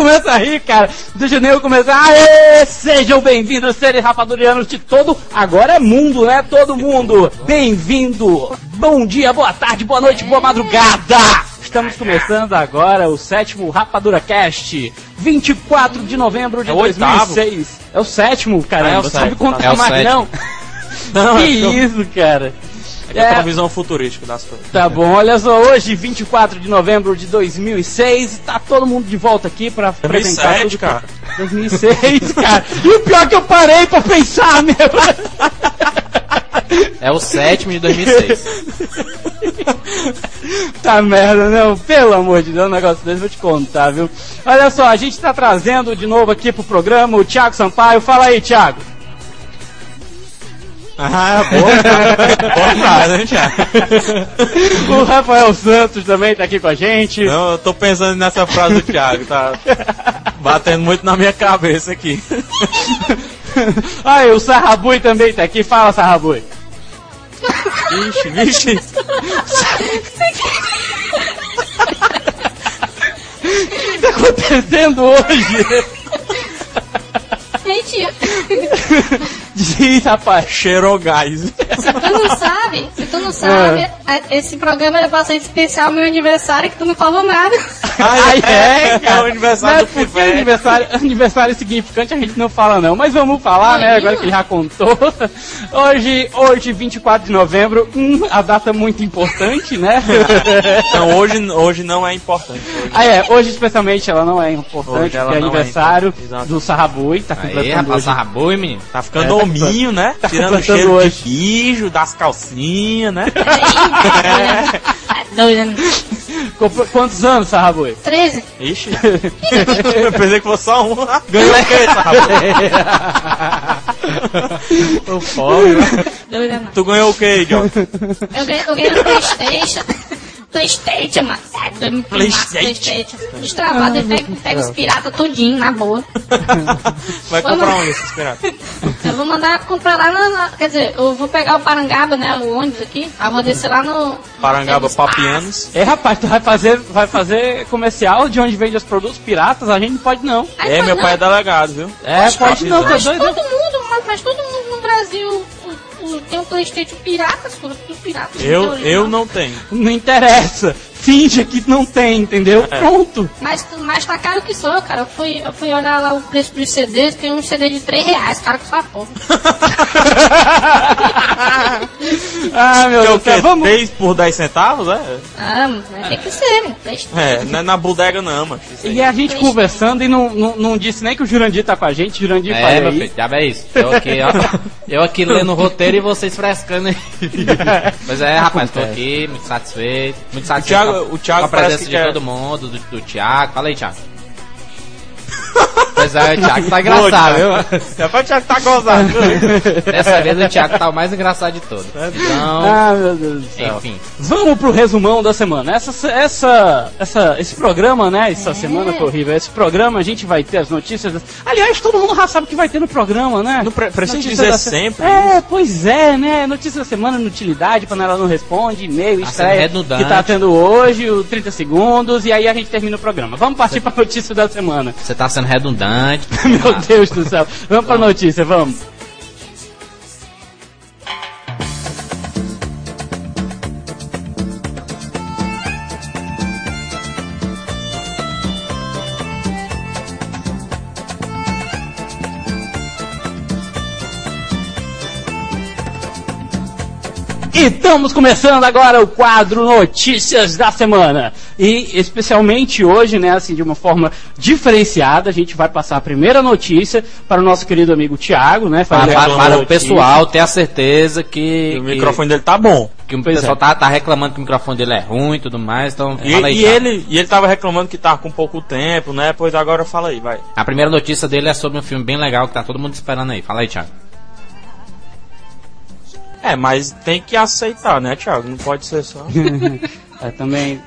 começa a rir, cara. Nem eu começar. Aê! Sejam bem-vindos, seres rapadurianos de todo. Agora é mundo, né? Todo mundo. Bem-vindo. Bom dia, boa tarde, boa noite, boa madrugada. Estamos começando agora o sétimo Rapadura Cast, 24 de novembro de É o oitavo. 2006. É o sétimo, cara. Ah, é o Você sabe sétimo, contar é mais sétimo. não? Não, que é isso, cara. É eu tenho uma visão futurística das coisas. Tá bom, olha só, hoje, 24 de novembro de 2006, tá todo mundo de volta aqui pra apresentar 2007, tudo. cara. 2006, cara. E o pior é que eu parei pra pensar, meu. É o sétimo de 2006. Tá merda, não. Pelo amor de Deus, um negócio desse, vou te contar, viu? Olha só, a gente tá trazendo de novo aqui pro programa o Thiago Sampaio. Fala aí, Thiago. Ah, boa, frase, hein, Thiago? O Rafael Santos também tá aqui com a gente. Não, eu tô pensando nessa frase do Thiago, tá batendo muito na minha cabeça aqui. Aí, o Sarrabui também tá aqui. Fala, Sarrabui. Vixe, vixe. O que tá acontecendo hoje? Gente, Diz, rapaz. Cheirou gás. se tu não sabe, se tu não sabe, a- esse programa era pra ser especial meu aniversário que tu não falou nada. Ai, é, É cara. o aniversário é do Pivete. aniversário, aniversário significante a gente não fala não, mas vamos falar, né, agora que ele já contou. Hoje, hoje 24 de novembro, hum, a data muito importante, né? Então hoje, hoje não é importante. Hoje. ah, é, hoje especialmente ela não é importante, Hoje ela porque é não é aniversário importante, exato. do Sarrabui, tá Aí, completando rapaz, hoje. sarrabui, menino. Tá ficando É, hominho, né? tá Tirando o cheiro hoje. de bijo, das calcinhas, né? Comprou- Quantos anos, Sarrabui? 13. Ixi. Eu pensei que fosse só um. Ganhou o quê, sabe? O pobre, né? Tu ganhou o quê, idiota? Eu ganhei, eu ganhei no Playstation. Playstation, mano. É, doido, Playstation. Destravado, ele pega, pega os piratas tudinho, na boa. Vai comprar um desses piratas. Eu vou mandar comprar lá na, Quer dizer, eu vou pegar o Parangaba, né? O ônibus aqui. Aí vou descer lá no. Parangaba no Papianos. É, rapaz, tu vai fazer, vai fazer comercial de onde vende os produtos piratas? A gente não pode não. Aí É, meu não, pai é delegado, viu? É, pode não, tá Mas doido? todo mundo, mas, mas todo mundo no Brasil tem um Playstation pirata, tudo pirata. Eu, Então, eu não tenho. Não interessa. Finge que não tem, entendeu? É. Pronto. Mas, mas tá caro que sou, cara. Eu fui, eu fui olhar lá o preço dos CDs, tem um CD de 3 reais, cara, que só porra. Ah, meu Que é Deus céu. quê? Vamos. 3 por 10 centavos, é? Ah, mas tem que ser, né? É, não é na bodega não, mano. E a gente conversando e não, não, não disse nem que o Jurandir tá com a gente. Jurandir É, meu aí. filho, diabo é isso. Eu aqui, ó. Eu aqui lendo o roteiro e vocês frescando aí. Pois é, rapaz, tô aqui, muito satisfeito. Muito satisfeito o Thiago com a presença que de quer- todo mundo, do, do Thiago. Fala aí, Thiago. Pois é, o Thiago tá engraçado, viu? É pra Thiago tá gozado, viu? Dessa vez o Thiago tá o mais engraçado de todos. Então, Ah, meu Deus do céu. enfim. Vamos pro resumão da semana. Essa, essa, essa, esse programa, né? Essa semana foi horrível. Esse programa a gente vai ter as notícias. das- Aliás, todo mundo já sabe o que vai ter no programa, né? Não pre- precisa dizer da se- sempre É, pois é, né? Notícias da semana, inutilidade, panela não responde, e-mail, estreia que tá tendo hoje, o 30 segundos, e aí a gente termina o programa. Vamos partir pra notícia da semana. Você tá sendo redundante. Meu Deus do céu. Vamos pra notícia, vamos. Estamos começando agora o quadro Notícias da Semana. E especialmente hoje, né, assim, de uma forma diferenciada, a gente vai passar a primeira notícia para o nosso querido amigo Tiago, né? Para, para- para o pessoal ter a certeza que, O que- microfone dele tá bom. que o Pois pessoal é. tá, tá reclamando que o microfone dele é ruim e tudo mais. Então, E, fala aí, e ele, e ele tava reclamando que tava com pouco tempo, né? Pois agora fala aí, vai. A primeira notícia dele é sobre um filme bem legal que tá todo mundo esperando aí. Fala aí, Thiago. É, mas tem que aceitar, né, Thiago? Não pode ser só. É, também.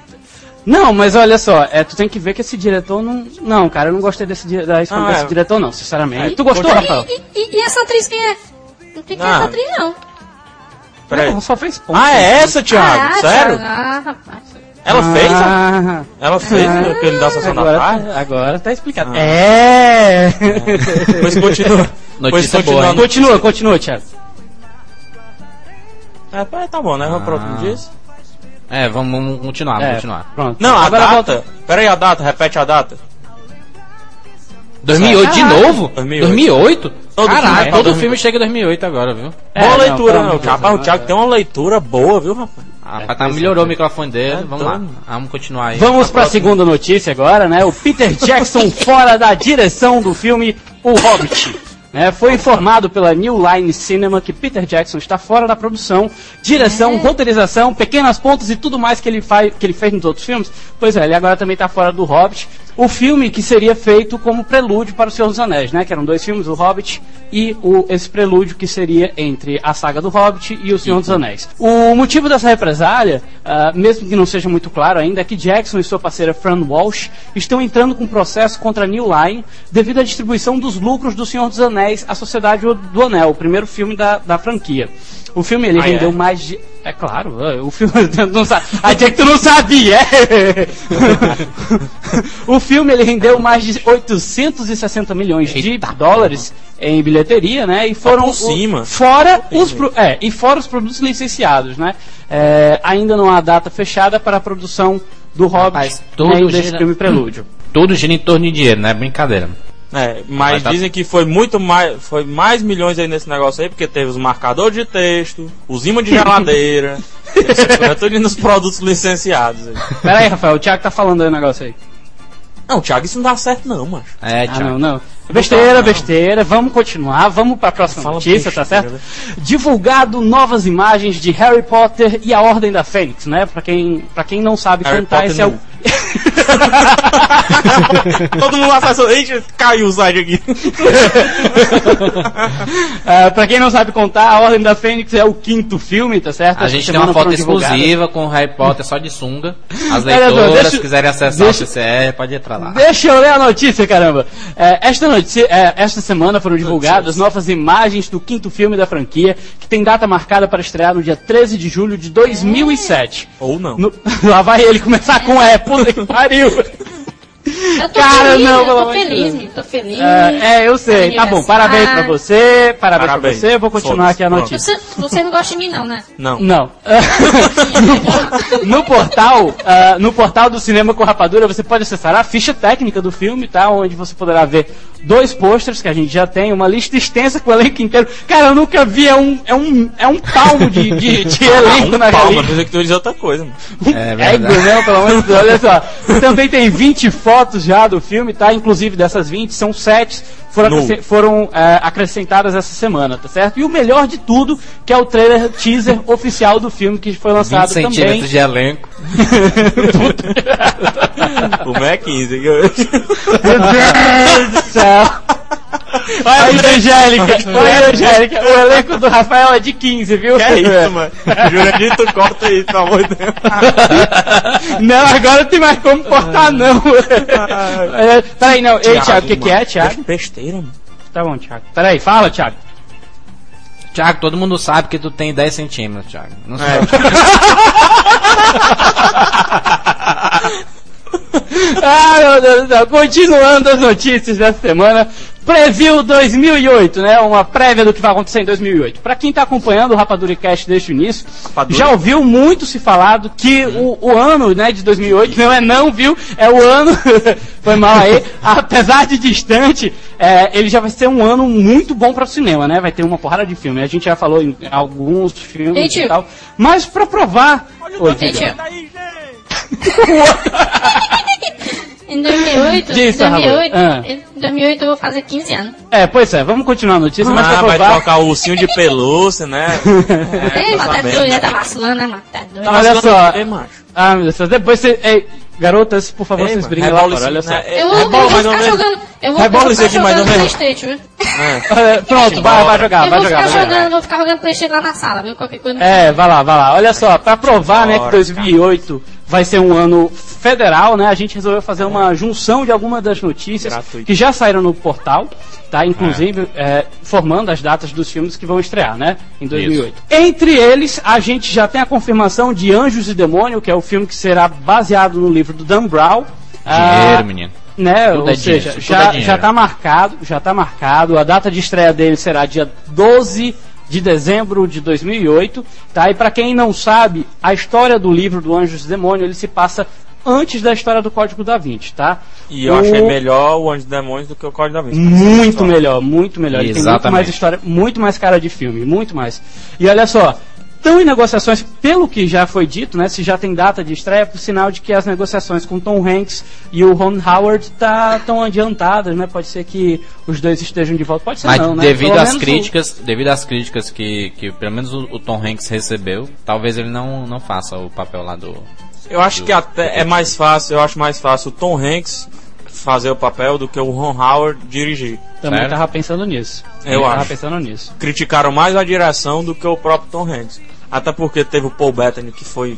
Não, mas olha só, é, tu tem que ver que esse diretor não. Não, cara, eu não gostei desse, di- da escolha Ah, desse é. diretor, não, sinceramente. É, tu gostou, gostei. Rafael? E, e- e essa atriz quem é? Não tem quem é Ah. essa atriz, não. Peraí. Não, só fez ponto. Ah, é essa, Thiago? ah, Sério? Ah, rapaz. Ela fez? a- Ah, Ela fez aquele da sessão da tarde? tá, agora tá explicado. Ah. É! Pois continua. Notícia pois boa, hein? continua, continua, Thiago. É, pá, tá bom, né? Vamos pro Ah. outro dia. É, vamos, vamos continuar, vamos É, continuar. Pronto. Não, a Agora data. volta. Pera aí, a data, repete a data. 2008 de novo? 2008. 2008? Todo Caralho, filme é todo 2008. filme chega em 2008 agora, viu? É, Boa não, leitura, pelo né? amor O Thiago, tem uma leitura boa, viu, rapaz? Ah, É, tá, é. melhorou o microfone dele, É vamos lá. Vamos continuar aí. Vamos para a segunda notícia agora, né? O Peter Jackson fora da direção do filme O Hobbit. Né? foi informado pela New Line Cinema que Peter Jackson está fora da produção, direção, roteirização, pequenas pontas e tudo mais que ele, faz, que ele fez nos outros filmes. Pois é, ele agora também está fora do Hobbit. O filme que seria feito como prelúdio para o Senhor dos Anéis, né? Que eram dois filmes, o Hobbit e o, esse prelúdio que seria entre a saga do Hobbit e o Senhor dos Anéis. O motivo dessa represália, ah, mesmo que não seja muito claro ainda, é que Jackson e sua parceira Fran Walsh estão entrando com um processo contra a New Line devido à distribuição dos lucros do Senhor dos Anéis à Sociedade do Anel, o primeiro filme da, da franquia. O filme ele Ah, rendeu é? mais de. É claro, o filme. Não sabe, a que tu não sabia! é. o filme ele rendeu mais de 860 milhões de dólares em bilheteria, né? E foram. por o- cima. fora os, pro- é, e fora os produtos licenciados, né? É, ainda não há data fechada para a produção do Hobbit Rapaz, tudo nem desse gira- filme Prelúdio. Tudo gira em torno de dinheiro, não é brincadeira. É, mas Mas tá- dizem que foi muito mais, foi mais milhões aí nesse negócio aí, porque teve os marcadores de texto, os ímãs de geladeira, essas coisas, tudo nos produtos licenciados. Aí. Pera aí, Rafael, o Thiago tá falando aí um negócio aí. Não, Thiago, isso não dá certo não, macho. É, Ah, Thiago. não, não. Besteira, besteira. Vamos continuar. Vamos para a próxima Fala notícia, tá besteira, certo? Divulgado novas imagens de Harry Potter e a Ordem da Fênix, né? Pra quem, pra quem não sabe Harry contar, Potter esse é o. Todo mundo lá faz "Eita, caiu o site aqui. Ah, pra quem não sabe contar, a Ordem da Fênix é o quinto filme, tá certo? A Essa gente tem uma foto divulgadas- exclusiva com o Harry Potter só de sunga. As leitoras, deixa- se quiserem acessar deixa- o CCR, pode entrar lá. Deixa eu ler a notícia, caramba. É, esta, notícia, é, esta semana foram divulgadas novas imagens do quinto filme da franquia, que tem data marcada para estrear no dia 13 de julho de 2007. Ou não. No- lá vai ele começar com é, puta que pariu. Eu tô Cara, feliz, não, eu pelo amor de feliz, Deus. tô feliz. É, é, eu sei. Tá bom, parabéns pra você, parabéns, Parabéns. pra você. Vou continuar aqui a notícia. Você, você não gosta de mim não, né? Não. Não. no portal, ah, no portal do Cinema com Rapadura, você pode acessar a ficha técnica do filme, tá? Onde você poderá ver dois posters que a gente já tem, uma lista extensa com o elenco inteiro. Cara, eu nunca vi, é um, é um, é um palmo de, de, de elenco na Palma, galinha. que dizer outra coisa, mano. É É verdade. não, pelo amor de Deus, olha só. Também tem 20 fotos já do filme, tá? Inclusive dessas 20, são 7 foram, Nu. acresce- foram é, acrescentadas essa semana, tá certo? E o melhor de tudo, que é o trailer teaser oficial do filme que foi 20 lançado também. centímetros de elenco. O Mac 15. Meu Deus do céu. Olha a Angélica, olha a Angélica. O elenco do Rafael é de 15, viu? Que é isso, mano? Jurandir, tu corta aí, pelo amor de Deus. Não, agora não tem mais como cortar, não. É, Peraí, não. Ei, Thiago, o que, que é. Thiago? Besteira, mano. Tá bom, Thiago. Peraí, fala, Thiago. Thiago, todo mundo sabe que tu tem 10 centímetros, Thiago. Não sei. Ah, meu Deus do céu. Continuando as notícias dessa semana. Preview 2008, né? Uma prévia do que vai acontecer em 2008. Pra quem tá acompanhando o Rapadura Cast desde o início, Rapadura. já ouviu muito se falado que o, o ano, né, de 2008 não é não, viu? É o ano, foi mal aí, apesar de distante, é, ele já vai ser um ano muito bom para o cinema, né? Vai ter uma porrada de filme. A gente já falou em alguns filmes Ei, e tal. Mas pra provar... Oi, Ei, diga. tio. Em 2008, Diz, 2008, Raul. Ah. em 2008 eu vou fazer 15 anos. É, pois é, vamos continuar a notícia, mas pra Ah, vai provar... tocar o ursinho de pelúcia, né? Tô mas tá sabendo. doido, já tá vacilando, né, mano? Tá doido. Olha só. Ei, macho. Ah, meu Deus, depois você. Ei, garotas, por favor, Ei, vocês briguem lá rebola fora, olha só. né? É, Eu vou, eu rebola vou ficar jogando, eu vou, eu vou isso ficar jogando. Playstation, viu? É. Pronto, vai, vai jogar, eu vai vou jogar, ficar vai jogar. jogando, vou ficar jogando Playstation lá na sala, viu? Qualquer coisa. É, vai lá, vai lá. Olha só, pra provar, né, que Bora, 2008 vai ser um ano federal, né, a gente resolveu fazer uma junção de algumas das notícias Gratuito. que já saíram no portal, tá? Inclusive, é, formando as datas dos filmes que vão estrear, né, em 2008. Entre eles, a gente já tem a confirmação de Anjos e Demônio, que é o filme que será baseado no livro do Dan Brown. Dinheiro, Ah, menino. né? Tudo Ou é seja, dinheiro, é já, dinheiro. já tá marcado, já tá marcado. A data de estreia dele será dia 12 de dezembro de 2008, tá? E para quem não sabe, a história do livro do Anjos e Demônio, ele se passa antes da história do Código da Vinci, tá? E eu O- achei melhor o Anjo dos Demônios do que o Código da Vinci. muito melhor, muito melhor. Ele tem muito Exatamente. mais história, muito mais cara de filme, muito mais. E olha só, estão em negociações, pelo que já foi dito, né? Se já tem data de estreia, por sinal de que as negociações com Tom Hanks e o Ron Howard tá tão adiantadas, né? Pode ser que os dois estejam de volta, pode ser Mas não, né? devido Pelo às menos o- críticas, devido às críticas que, que pelo menos o, o Tom Hanks recebeu, talvez ele não, não faça o papel lá do. Eu acho que até é mais fácil, eu acho mais fácil o Tom Hanks fazer o papel do que o Ron Howard dirigir. Também Sério? tava pensando nisso. Eu tava acho. pensando nisso. Criticaram mais a direção do que o próprio Tom Hanks. Até porque teve o Paul Bettany que foi,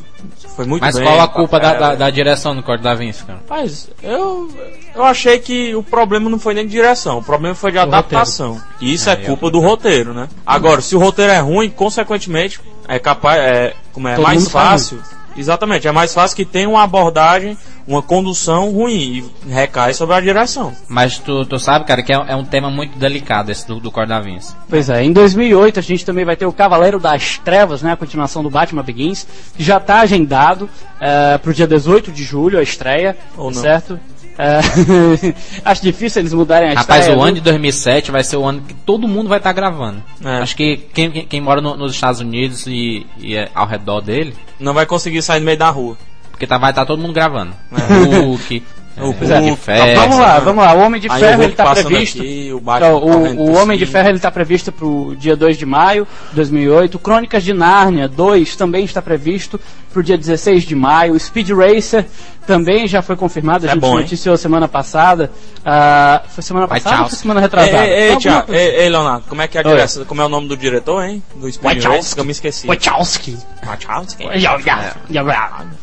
foi muito Mas bem. qual a no culpa da, da, da direção do Código da Vinci, cara? Rapaz, eu, eu achei que o problema não foi nem de direção, o problema foi de adaptação. E isso é, Aí, culpa do roteiro, né? Agora, se o roteiro é ruim, consequentemente, é capaz, é, como é Todo mais fácil. Exatamente, é mais fácil que tenha uma abordagem, uma condução ruim e recai sobre a direção. Mas tu, tu sabe, cara, que é, é um tema muito delicado esse do, do Vinci. Pois é, em 2008 a gente também vai ter o Cavaleiro das Trevas, né, a continuação do Batman Begins, que já está agendado para pro dia 18 de julho, a estreia, Ou não. certo? É, acho difícil eles mudarem a Rapaz, o ano de 2007 vai ser o ano que todo mundo vai estar gravando. É. Acho que quem, quem, quem mora no- nos Estados Unidos e, e é ao redor dele, Não vai conseguir sair no meio da rua. porque tá, vai estar todo mundo gravando. É. Hulk, O Pois é. Festa, a Vamos lá, vamos lá. O Homem de o Ferro ele tá previsto. aqui, o Batman Então, o, o Homem de. Ferro ele está previsto para o dia 2 de maio de 2008. Crônicas de Nárnia 2 também está previsto para o dia 16 de maio. Speed Racer também já foi confirmado. A É gente bom, hein? noticiou semana passada. Ah, foi semana White passada ou foi semana retrasada? ei, ei, Thiago, coisa- ei, ei, Leonardo, como é que é a Oi. direção, como é o nome do diretor, hein? Do Speed Wachowski. Racer, eu me esqueci. Wachowski. Wachowski.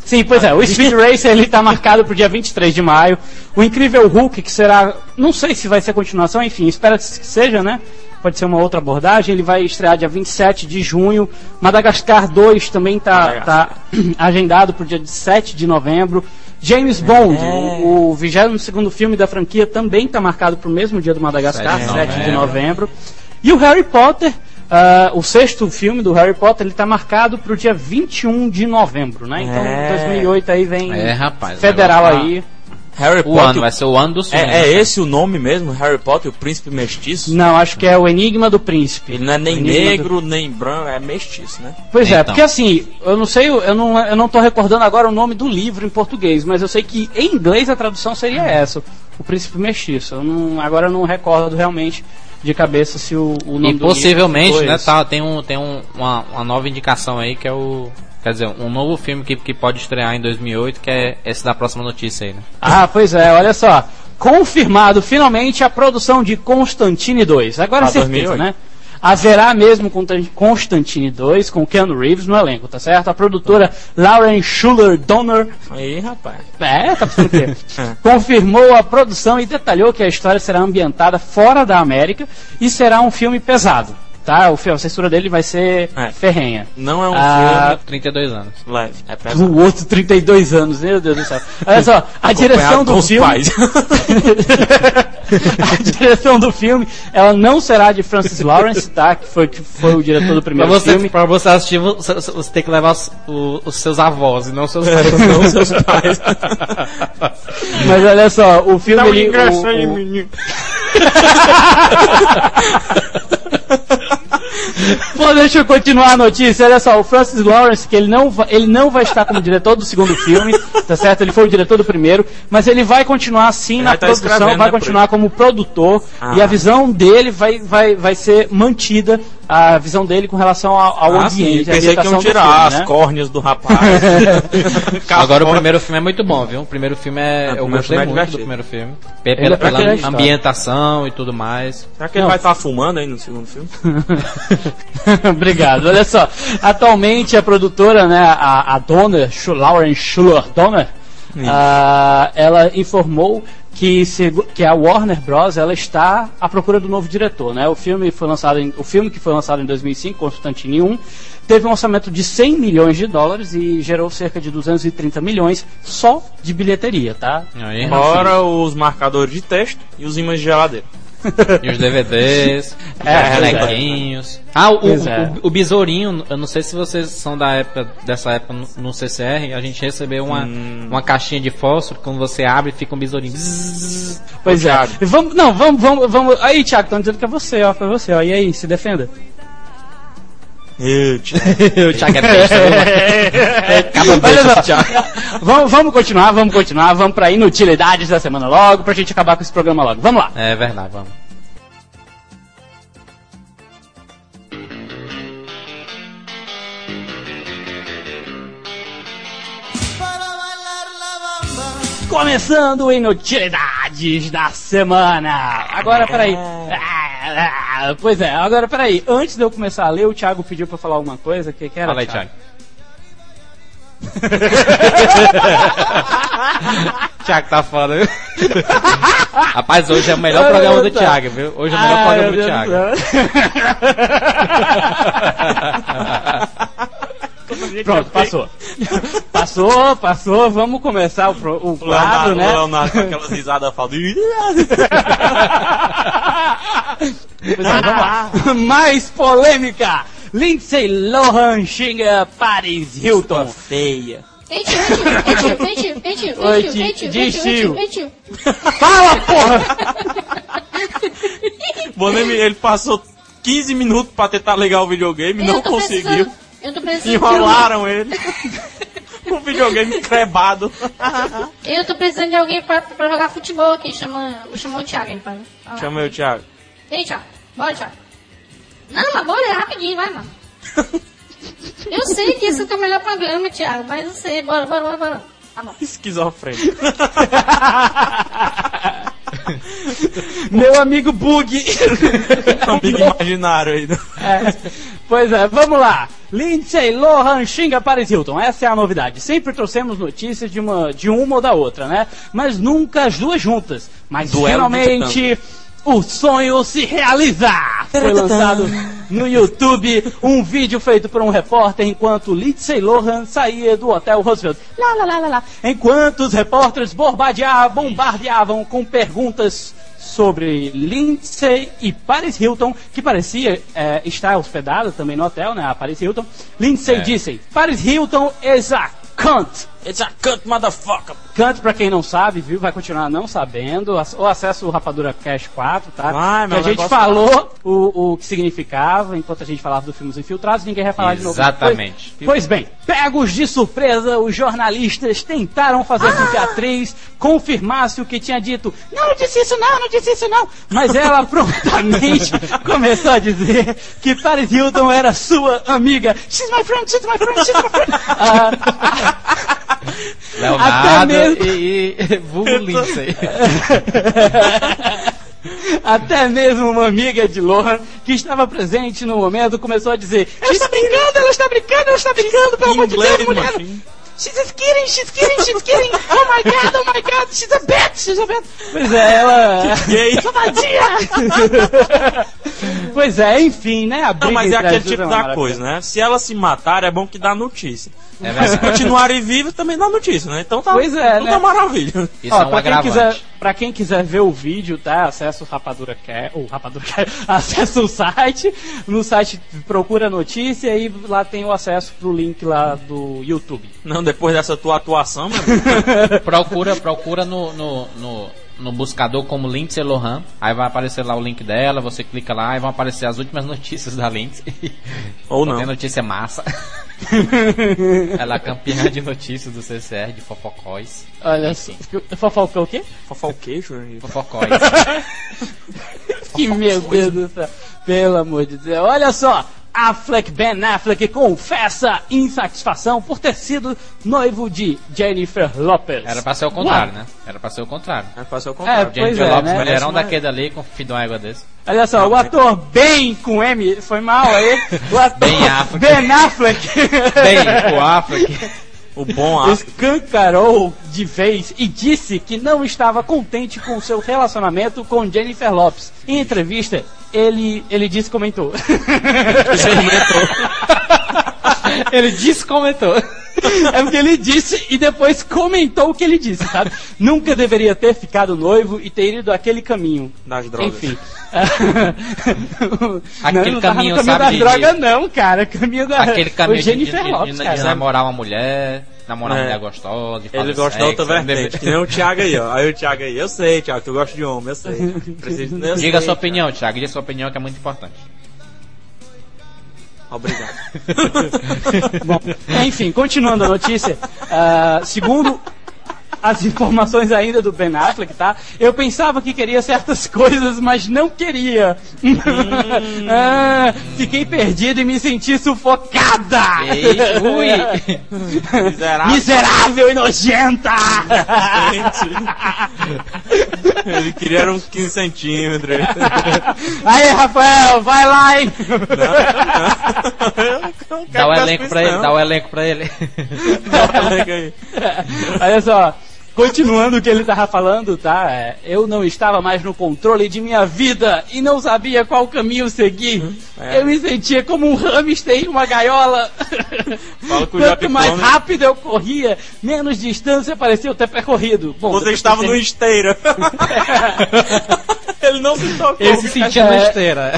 Sim, pois é, o Speed Racer ele tá marcado pro dia 23 de maio. O Incrível Hulk, que será, não sei se vai ser continuação, enfim, espera que seja, né? Pode ser uma outra abordagem. Ele vai estrear dia 27 de junho. Madagascar 2 também tá, tá agendado pro dia 7 de novembro. James Bond, o, o 22 filme da franquia, também está marcado para o mesmo dia do Madagascar, 7 de 7 de novembro. novembro. E o Harry Potter, ah, o sexto filme do Harry Potter, ele está marcado para o dia 21 de novembro, né? Então, É. 2008 aí vem É, rapaz. federal o negócio aí. Harry O ano, Potter. vai ser o ano do sonho. É, é esse o nome mesmo? Harry Potter, o príncipe mestiço? Não, acho que é o Enigma do Príncipe. Ele não é nem O Enigma do- negro, nem branco, é mestiço, né? Pois é, Então. porque assim, eu não sei, eu não, eu não tô recordando agora o nome do livro em português, mas eu sei que em inglês a tradução seria essa, o Príncipe Mestiço. Eu não, agora eu não recordo realmente de cabeça se o, o nome E do possivelmente, né, tá, tem, um, tem um, uma, uma nova indicação aí que é o. Quer dizer, um novo filme que, que pode estrear em 2008, que é esse da próxima notícia aí, né? Ah, pois é, olha só. Confirmado finalmente a produção de Constantine 2. Agora é Pra certeza, 2008. né? Haverá mesmo Constan- Constantine 2 com Keanu Reeves no elenco, tá certo? A produtora Lauren Schuller Donner Aí, rapaz. É, tá pensando o quê? Confirmou a produção e detalhou que a história será ambientada fora da América e será um filme pesado. Tá? O filme, a censura dele vai ser É. ferrenha. Não é um Ah, 32 anos. filme leve, é pesado. O outro 32 anos, meu Deus do céu. Olha só, a direção do os filme. pais. a direção do filme, ela não será de Francis Lawrence, tá? Que foi, que foi o diretor do Pra primeiro você, filme. pra você assistir, você, você tem que levar os, os seus avós e não os seus pais. Não seus pais. Mas olha só, o filme. Dá um ele- o- aí, o- menino. Pô, deixa eu continuar a notícia. Olha só, o Francis Lawrence, que ele não, vai, ele não vai estar como diretor do segundo filme, tá certo? Ele foi o diretor do primeiro, mas ele vai continuar sim Ele na tá produção, vai né, continuar como produtor Ah. e a visão dele vai, vai, vai ser mantida a visão dele com relação ao, ao Ah, sim, ambiente. à pensei que iam tirar filme, as né? córneas do rapaz. Agora o primeiro filme é muito bom, viu? O primeiro filme é. Ah, o eu primeiro gostei filme é muito do primeiro filme. Pela, é pela ambientação e tudo mais. Será que ele Não. vai estar fumando aí no segundo filme? Obrigado. Olha só, atualmente a produtora, né, a, a dona, Lauren Schuller Donner, ah, ela informou que, segu- que a Warner Bros. ela está à procura do novo diretor, né? O filme foi lançado em, o filme que foi lançado em 2005, Constantine 1, teve um orçamento de 100 milhões de dólares e gerou cerca de 230 milhões só de bilheteria, tá? Aí, Fora os marcadores de texto e os ímãs de geladeira. E os DVDs, É, os bonequinhos. Ah, o, é. o, o besourinho, eu não sei se vocês são da época, dessa época no, no CCR, a gente recebeu uma, Hum. uma caixinha de fósforo, quando você abre fica um besourinho. Pois é. Vamos, não, vamos, vamos, vamos. Aí, Thiago, estão dizendo que é você, ó, foi você, ó. E aí, se defenda. Eu, tio. o Thiago é besta, viu, mano? Acaba Olha só. Vamos, vamos continuar, vamos continuar, vamos pra inutilidades da semana logo, pra gente acabar com esse programa logo. Vamos lá. É verdade, vamos. Começando o inutilidades da semana. Agora, peraí. Ah, ah, Pois é, agora peraí. Antes de eu começar a ler, o Thiago pediu pra falar alguma coisa. Que, que era, Fala aí, Thiago. Thiago tá foda, viu? Rapaz, hoje é o melhor programa do. Thiago, viu? Hoje é o melhor Ai, programa do Deus Céu. Pronto, passou. Passou, passou. Vamos começar o, pro- o O quadro, Leonardo, né? o Leonardo com aquelas risadas falando. Pois é, vamos lá. Mais polêmica. Lindsay Lohan xinga Paris Hilton. feia. Ei, tio, Oi, tio, diz, tio. Fala, porra! Bonemi, ele passou 15 minutos pra tentar ligar o videogame, não Eu conseguiu. Eu tô precisando. Enrolaram ele. o videogame crebado. Eu tô precisando de alguém pra, pra jogar futebol aqui. Chama, chama o Thiago aí pra. Chama eu, Thiago. Ei, Thiago. Bora, Thiago. Não, mas bora, é rapidinho, vai, mano. Eu sei que esse é o teu melhor programa, Thiago, mas eu sei. Bora, bora, bora, bora. Tá bom. Esquizofrênico. Meu amigo Bug. Amigo imaginário aí. É, pois é, vamos lá. Lindsay Lohan xinga Paris Hilton. Essa é a novidade. Sempre trouxemos notícias de uma, de uma ou da outra, né? Mas nunca as duas juntas. Mas Duelo finalmente o sonho se realiza. Foi lançado no YouTube um vídeo feito por um repórter enquanto Lindsay Lohan saía do hotel Roosevelt. Lá, lá, lá, lá, lá. Enquanto os repórteres bombardeavam, bombardeavam com perguntas sobre Lindsay e Paris Hilton, que parecia é, estar hospedada também no hotel, né? A Paris Hilton. Lindsay É. disse: Paris Hilton is a cunt. It's a cut, motherfucker. Cunt, pra quem não sabe, viu, vai continuar não sabendo. Ou acessa o Rapadura Cash 4, tá? Que a gente falou o, o que significava enquanto a gente falava do filme Os Infiltrados, ninguém vai falar de novo. Exatamente. Pois, pois bem, pegos de surpresa, os jornalistas tentaram fazer com que a atriz confirmasse o que tinha dito. Não, não disse isso não, não disse isso não. Mas ela prontamente começou a dizer que Paris Hilton era sua amiga. She's my friend, she's my friend, she's my friend. Ah, Leonardo Até mesmo- e, e vulgo Lindsay. Até mesmo uma amiga de Lohan, que estava presente no momento, começou a dizer: Ela está brincando, ela está brincando, ela está brincando, pelo amor de Deus, mulher. She's just kidding, she's kidding, she's kidding. Oh my god, oh my god, she's a bitch, she's a bitch. Pois é, ela. Gay. Vadia! pois é, enfim, né? A briga Não, mas é aquele tipo uma da coisa, né? Se ela se matar, é bom que dá notícia. É Se verdade. continuarem vivos, também dá notícia, né? Então tá, Pois é, tudo né? tá maravilha. Isso Ó, é um pra, quem quiser, pra quem quiser ver o vídeo, tá? Acessa o Rapadura Quer, ou Rapadura Quer, acessa o site, no site procura notícia e lá tem o acesso pro link lá do YouTube. Não, depois dessa tua atuação, meu. Procura, procura no, no, no, no buscador como Lindsay Lohan. Aí vai aparecer lá o link dela, você clica lá e vão aparecer as últimas notícias da Lindsay. Ou Tem não. notícia massa. Ela é campeã de notícias do CCR de fofocóis. Olha só. Fofoca o quê? Fofalquejo aí. Fofocóis. Que meu Deus do céu. Pelo amor de Deus. Olha só. Affleck, Ben Affleck confessa insatisfação por ter sido noivo de Jennifer Lopez. Era pra ser o contrário, né? Era pra ser o contrário. É pra ser o É, contrário. pois Jennifer é, Lopes, né? mulherão Parece daquele ali, com fidão égua desse. Olha só, o ator Ben com M, foi mal aí. O ator Ben Affleck. Ben Affleck. Bem, o Affleck. O bom Affleck. escancarou de vez e disse que não estava contente com seu relacionamento com Jennifer Lopes. Em entrevista, ele, ele disse comentou. Ele descomentou. É porque ele disse e depois comentou o que ele disse, sabe? Nunca deveria ter ficado noivo e ter ido aquele caminho. Das drogas. Enfim. Aquele não, não caminho, caminho sabe, das de- drogas, não, cara. Caminho da. Aquele caminho de, de, Jennifer de- Lopes, de- cara. de namorar uma mulher, namorar uma É. mulher gostosa, de Ele gosta da outra vertente. Que nem o Thiago aí, ó. Aí o Thiago aí, eu sei, Thiago, tu gosta de homem, eu sei. Preciso, eu Diga a sei, sua opinião, Thiago. Diga a sua opinião que é muito importante. Obrigado. Bom, enfim, continuando a notícia, ah, segundo as informações ainda do Ben Affleck, tá? Eu pensava que queria certas coisas, mas não queria. Ah, fiquei perdido e me senti sufocada. Ei, ui. Miserável. Miserável e nojenta! Ele queria uns 15 centímetros. Aí, Rafael, vai lá, hein? Dá o elenco pra ele, dá o elenco pra ele. ele. Olha só, continuando o que ele tava falando, tá? É, Eu não estava mais no controle de minha vida e não sabia qual caminho seguir. É. Eu me sentia como um hamster em uma gaiola. Fala com o Quanto mais rápido eu corria, menos distância parecia eu ter percorrido. Bom, Você estava que no esteira. ele não se tocou. Ele se sentia na É. esteira.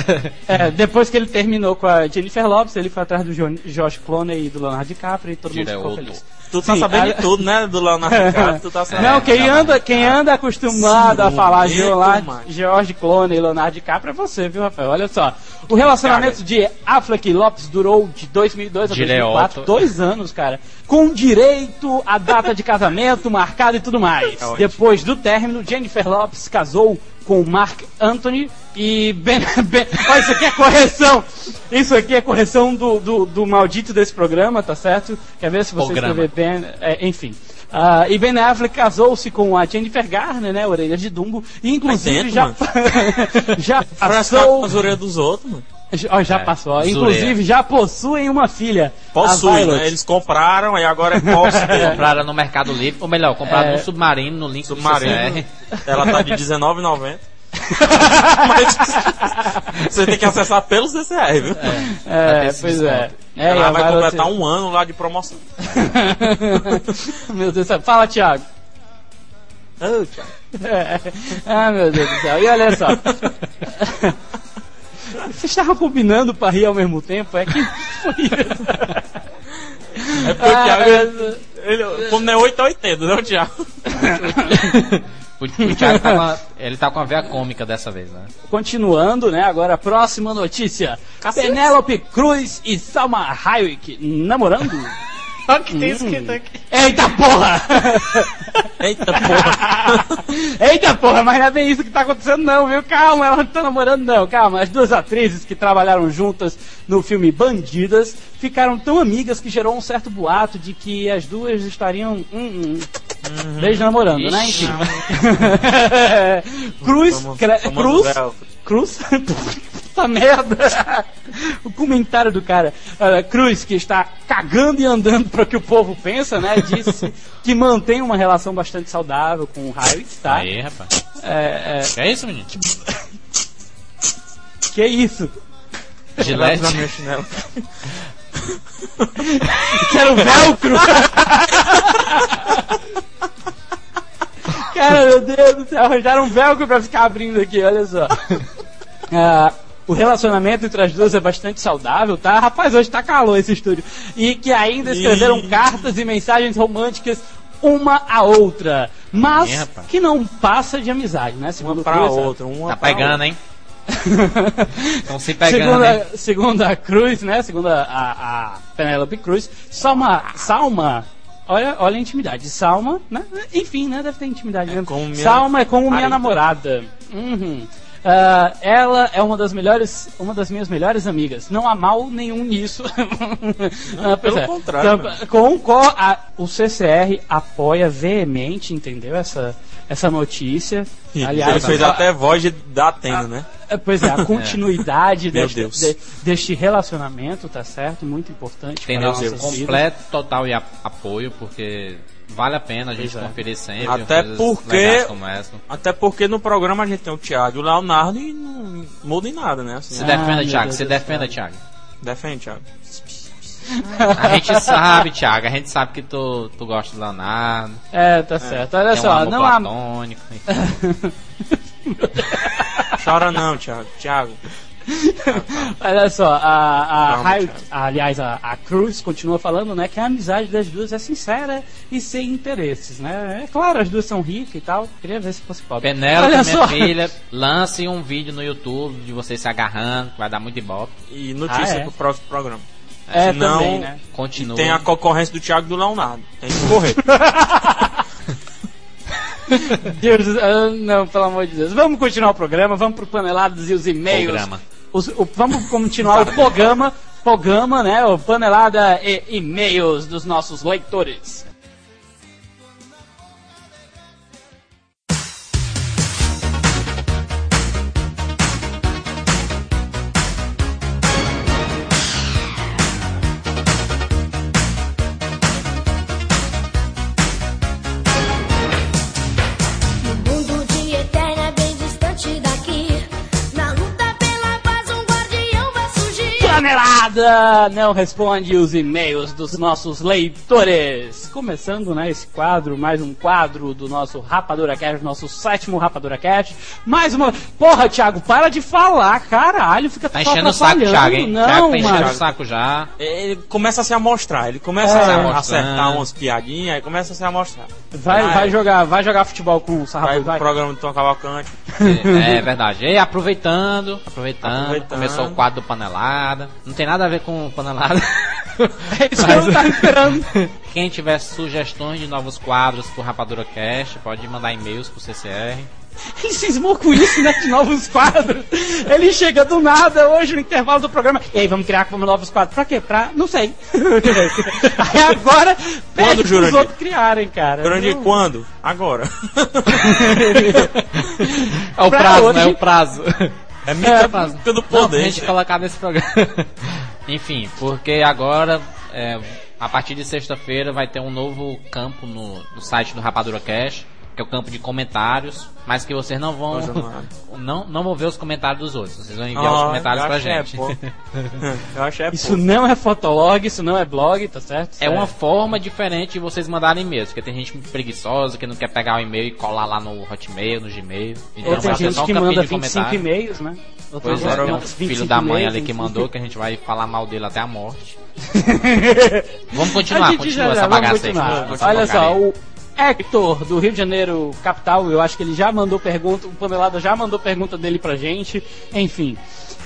É, depois que ele terminou com a Jennifer Lopes, ele foi atrás do Jo- Josh Clooney e do Leonardo DiCaprio e todo mundo ficou outro. feliz. Tu tá Sim, sabendo a- de tudo, né? Do Leonardo DiCaprio, tu tá sabendo. Não, quem anda, quem anda acostumado a Sim, falar muito George. George Clooney e Leonardo DiCaprio é você, viu, Rafael? Olha só. O relacionamento de Affleck e Lopes durou de 2002 a Direto. 2004, dois anos, cara, com direito à data de casamento marcada e tudo mais. ótimo. Depois do término, Jennifer Lopes casou com Mark Anthony e Ben, Ben Olha, isso aqui é correção. Isso aqui é correção do, do, do maldito desse programa, tá certo? Quer ver se você Programa. escrever Ben, é, enfim. Ah, e Ben Affleck casou-se com a Jennifer Garner, né, Orelha de Dumbo, e inclusive dentro, já, já passou, as orelhas dos outros, mano. ó, já É, passou, ó. zureia. inclusive já possuem uma filha, Violet. né? Eles compraram, aí agora é posse dele. Compraram no Mercado Livre, ou melhor, compraram É. no Submarino, no link Submarino. Ela tá de R$19,90. Mas você tem que acessar pelo CCR, viu? É, esse pois é. desconto. É, Ela vai completar um ano lá de promoção. Meu Deus do céu. Fala, Thiago. Oh, Thiago. É. Ah, meu Deus do céu. E olha só. Vocês estavam combinando pra rir ao mesmo tempo? É que foi isso. É porque o Ah, Thiago, mas- ele, como não é 8 a 80, né, o Thiago? O, o Thiago tá com a, ele tá com a veia cômica dessa vez, né? Continuando, né? Agora, próxima notícia. Cacete. Penélope Cruz e Salma Hayek namorando? Olha o que tem escrito aqui. Eita porra! Eita porra. Eita porra, mas não é bem isso que tá acontecendo não, viu? Calma, elas não estão namorando não, calma. As duas atrizes que trabalharam juntas no filme Bandidas ficaram tão amigas que gerou um certo boato de que as duas estariam hum, hum, beijo namorando, né? Ixi. Enfim. Cruz, tomando Cruz. Cruz, puta merda. O comentário do cara, Olha, Cruz, que está cagando e andando para o que o povo pensa, né? Disse que mantém uma relação bastante saudável com o Hayek, tá? Aí, rapaz. É, é, Que é isso, menino? que isso? Gilete. minha chinela. Quero velcro! Cara, meu Deus do céu, arranjaram um velcro pra ficar abrindo aqui, olha só. Ah, o relacionamento entre as duas é bastante saudável, tá? Rapaz, hoje tá calor esse estúdio. E que ainda escreveram Ih. cartas e mensagens românticas uma a outra. Mas que não passa de amizade, né? Segundo Uma o pra outra. Uma Tá pra pegando, outra. hein? Estão se pegando, segundo, a, segundo a Cruz, né? Segundo a, a, a Penélope Cruz, Salma, Salma, olha, olha a intimidade. Salma, né? Enfim, né? Deve ter intimidade como minha- Salma é como minha namorada. Uhum. Ah, ela é uma das melhores, uma das minhas melhores amigas. Não há mal nenhum nisso. Ah, pois pelo contrário, Então, com, com a- o CCR apoia veemente, entendeu? Essa, essa notícia. ele fez a- até voz de, da Atena, né? é, Pois é, a continuidade Meu deste, Deus. de- deste relacionamento, tá certo? Muito importante. Tem nosso vidas. completo, total e a- apoio, porque vale a pena a gente Pois é. conferir sempre. Até porque- legais Como essa. Até porque no programa a gente tem o Thiago e o Leonardo e não muda em nada, né? Assim, Se Ah, defenda, meu Thiago, Deus se do defenda. Thiago. Defende, Thiago. A gente sabe, Thiago, a gente sabe que tu, tu gosta do Leonardo. É, tá certo. Olha tem um só, amor não há. platônico. Chora não, Thiago. Thiago. Olha só, a, a, Calma, aliás, a, a Cruz continua falando, né, que a amizade das duas é sincera e sem interesses, né? É claro, as duas são ricas e tal. Queria ver se fosse pobre. Penélope, minha só. filha, lance um vídeo no YouTube de vocês se agarrando, que vai dar muito ibope. E notícia Ah, é? pro próximo programa. É, Senão- também, né? Continua. Tem a concorrência do Thiago e do Leonardo. Tem que correr. Deus, ah, não, pelo amor de Deus. Vamos continuar o programa, vamos pro paneladas e os e-mails. Programa. Os- o- vamos continuar o programa, programa, né? O panelada e e-mails dos nossos leitores. Well, I Panelada não responde os e-mails dos nossos leitores. Começando, né, esse quadro, mais um quadro do nosso Rapadura Cast, nosso sétimo Rapadura Cast. Mais uma. Porra, Thiago, para de falar, caralho, fica Tá só enchendo o saco. Thiago, hein? Não, Thiago tá enchendo o saco já. ele começa a se amostrar. Ele começa É. a acertar umas piadinhas, aí começa a se amostrar. Vai, Vai. vai jogar, vai jogar futebol com o Vai Sarrafa, pro vai. programa do Tom Cavalcante. É, é verdade. E aproveitando, aproveitando, Aproveitando. começou o quadro do Panelada. Não tem nada a ver com Panelada. É isso que eu tava esperando. Quem tiver sugestões de novos quadros pro Rapadura Cast, pode mandar e-mails pro CCR. Ele cismou com isso, né? De novos quadros. Ele chega do nada hoje no intervalo do programa. E aí, vamos criar como novos quadros. Pra quê? Pra. Não sei. aí agora, pede pros Jurandir? outros criarem, cara. Jurandir, Não- quando? Agora. É o Pra prazo, hoje- né? O prazo. É É, mica prazo. do Não, pra poder. gente colocar nesse programa. Enfim, porque agora, é, a partir de sexta-feira, vai ter um novo campo no, no site do Rapadura Cash, que é o campo de comentários, mas que vocês não vão não, não vão ver os comentários dos outros. Vocês vão enviar Ah, os comentários eu pra é, gente. acho é Isso pô. não é fotolog, isso não é blog, tá certo? É uma forma diferente de vocês mandarem e-mails, porque tem gente preguiçosa que não quer pegar o e-mail e colar lá no Hotmail, no Gmail. Então Ou tem vai ter gente só um que manda de 25 comentário. e-mails, né? Outra Pois é, tem um filho 25 da mãe ali que 25. mandou, que a gente vai falar mal dele até a morte. Vamos continuar, continua já- essa bagaça aí. Olha só, o Hector, do Rio de Janeiro, capital, eu acho que ele já mandou pergunta, o Panelada já mandou pergunta dele pra gente. Enfim,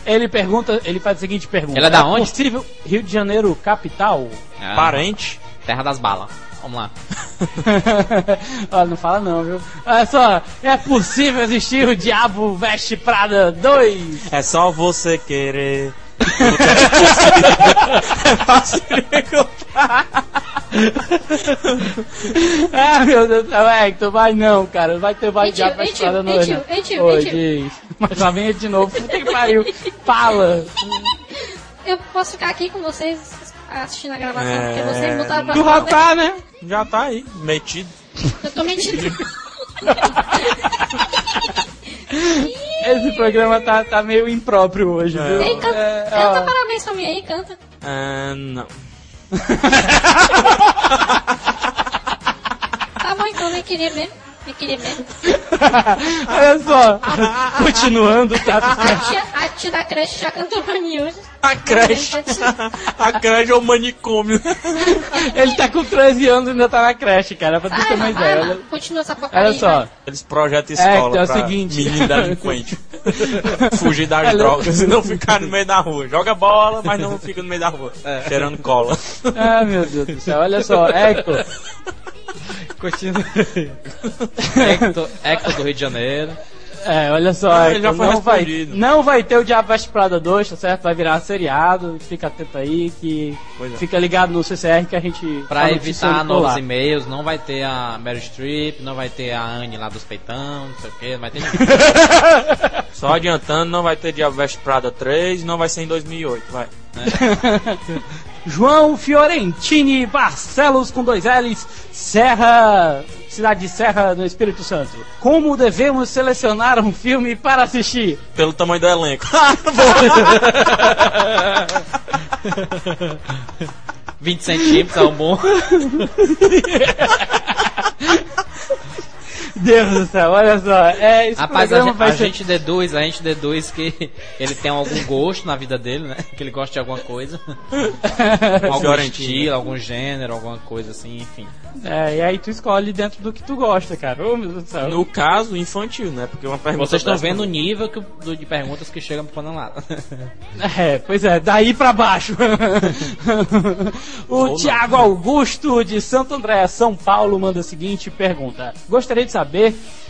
ele pergunta, ele faz a seguinte pergunta. Ele é da é onde? possível Rio de Janeiro, capital? Ah, Parente. Terra das balas. Vamos lá. Olha, não fala não, viu? Olha só, é possível existir o Diabo Veste Prada 2? É só você querer. É fácil de encontrar. Ah, meu Deus do céu, Hector, vai não, cara. Vai ter vai 2. tio, não. ei, tio, Oi, diz. Mas lá vem de novo. Puta que pariu. Fala. Eu posso ficar aqui com vocês assistindo a gravação, É, porque vocês botaram pra Tu já tá, né? Já tá aí, metido. Eu tô mentindo. Esse programa tá, tá meio impróprio hoje, viu? Ei, canta, É, canta parabéns pra mim aí, canta. Ah, não. Tá bom, então, nem queria mesmo. Mesmo. Olha só. Continuando, tá? A tia, a tia da creche já cantou pra mim hoje. A creche. A creche é o manicômio. Ele tá com 13 anos e ainda tá na creche, cara. Pra tu ter vai, ideia. Continua essa porcaria. olha só. Eles projetam É, escola que é o pra seguinte. menino delinquente. Fugir das É, drogas e não ficar no meio da rua. Joga bola, mas não fica no meio da rua. Cheirando cola. Ah, meu Deus do céu. Olha só. Hector. Continua. Hector, Hector do Rio de Janeiro. É, olha só, Ah, ele já Hector, foi não, vai, não vai ter o Diabo Veste Prada 2, tá certo? Vai virar seriado, fica atento aí, que Pois é. fica ligado no CCR que a gente... Pra tá noticiando evitar novos e-mails, não vai ter a Mary Streep, não vai ter a Anne lá dos peitão, não sei o que, não vai ter. Só adiantando, não vai ter Diabo Veste Prada 3, não vai ser em 2008, vai. João Fiorentini Barcelos com dois L's, Serra, cidade de Serra no Espírito Santo. Como devemos selecionar um filme para assistir? Pelo tamanho do elenco. 20 centímetros é um bom. Deus do céu, olha só. É, esse Rapaz, a a ser... gente deduz, a gente deduz que ele tem algum gosto na vida dele, né? Que ele gosta de alguma coisa. algum estilo, algum gênero, alguma coisa assim, enfim. É, e aí tu escolhe dentro do que tu gosta, cara. Ô, meu Deus do céu. No caso, infantil, né? Porque uma pergunta Vocês estão vendo o nível que, do- de perguntas que chegam pro panelado. É, pois é, daí pra baixo. o Ou não. Thiago Augusto de Santo André, São Paulo, manda a seguinte pergunta: Gostaria de saber.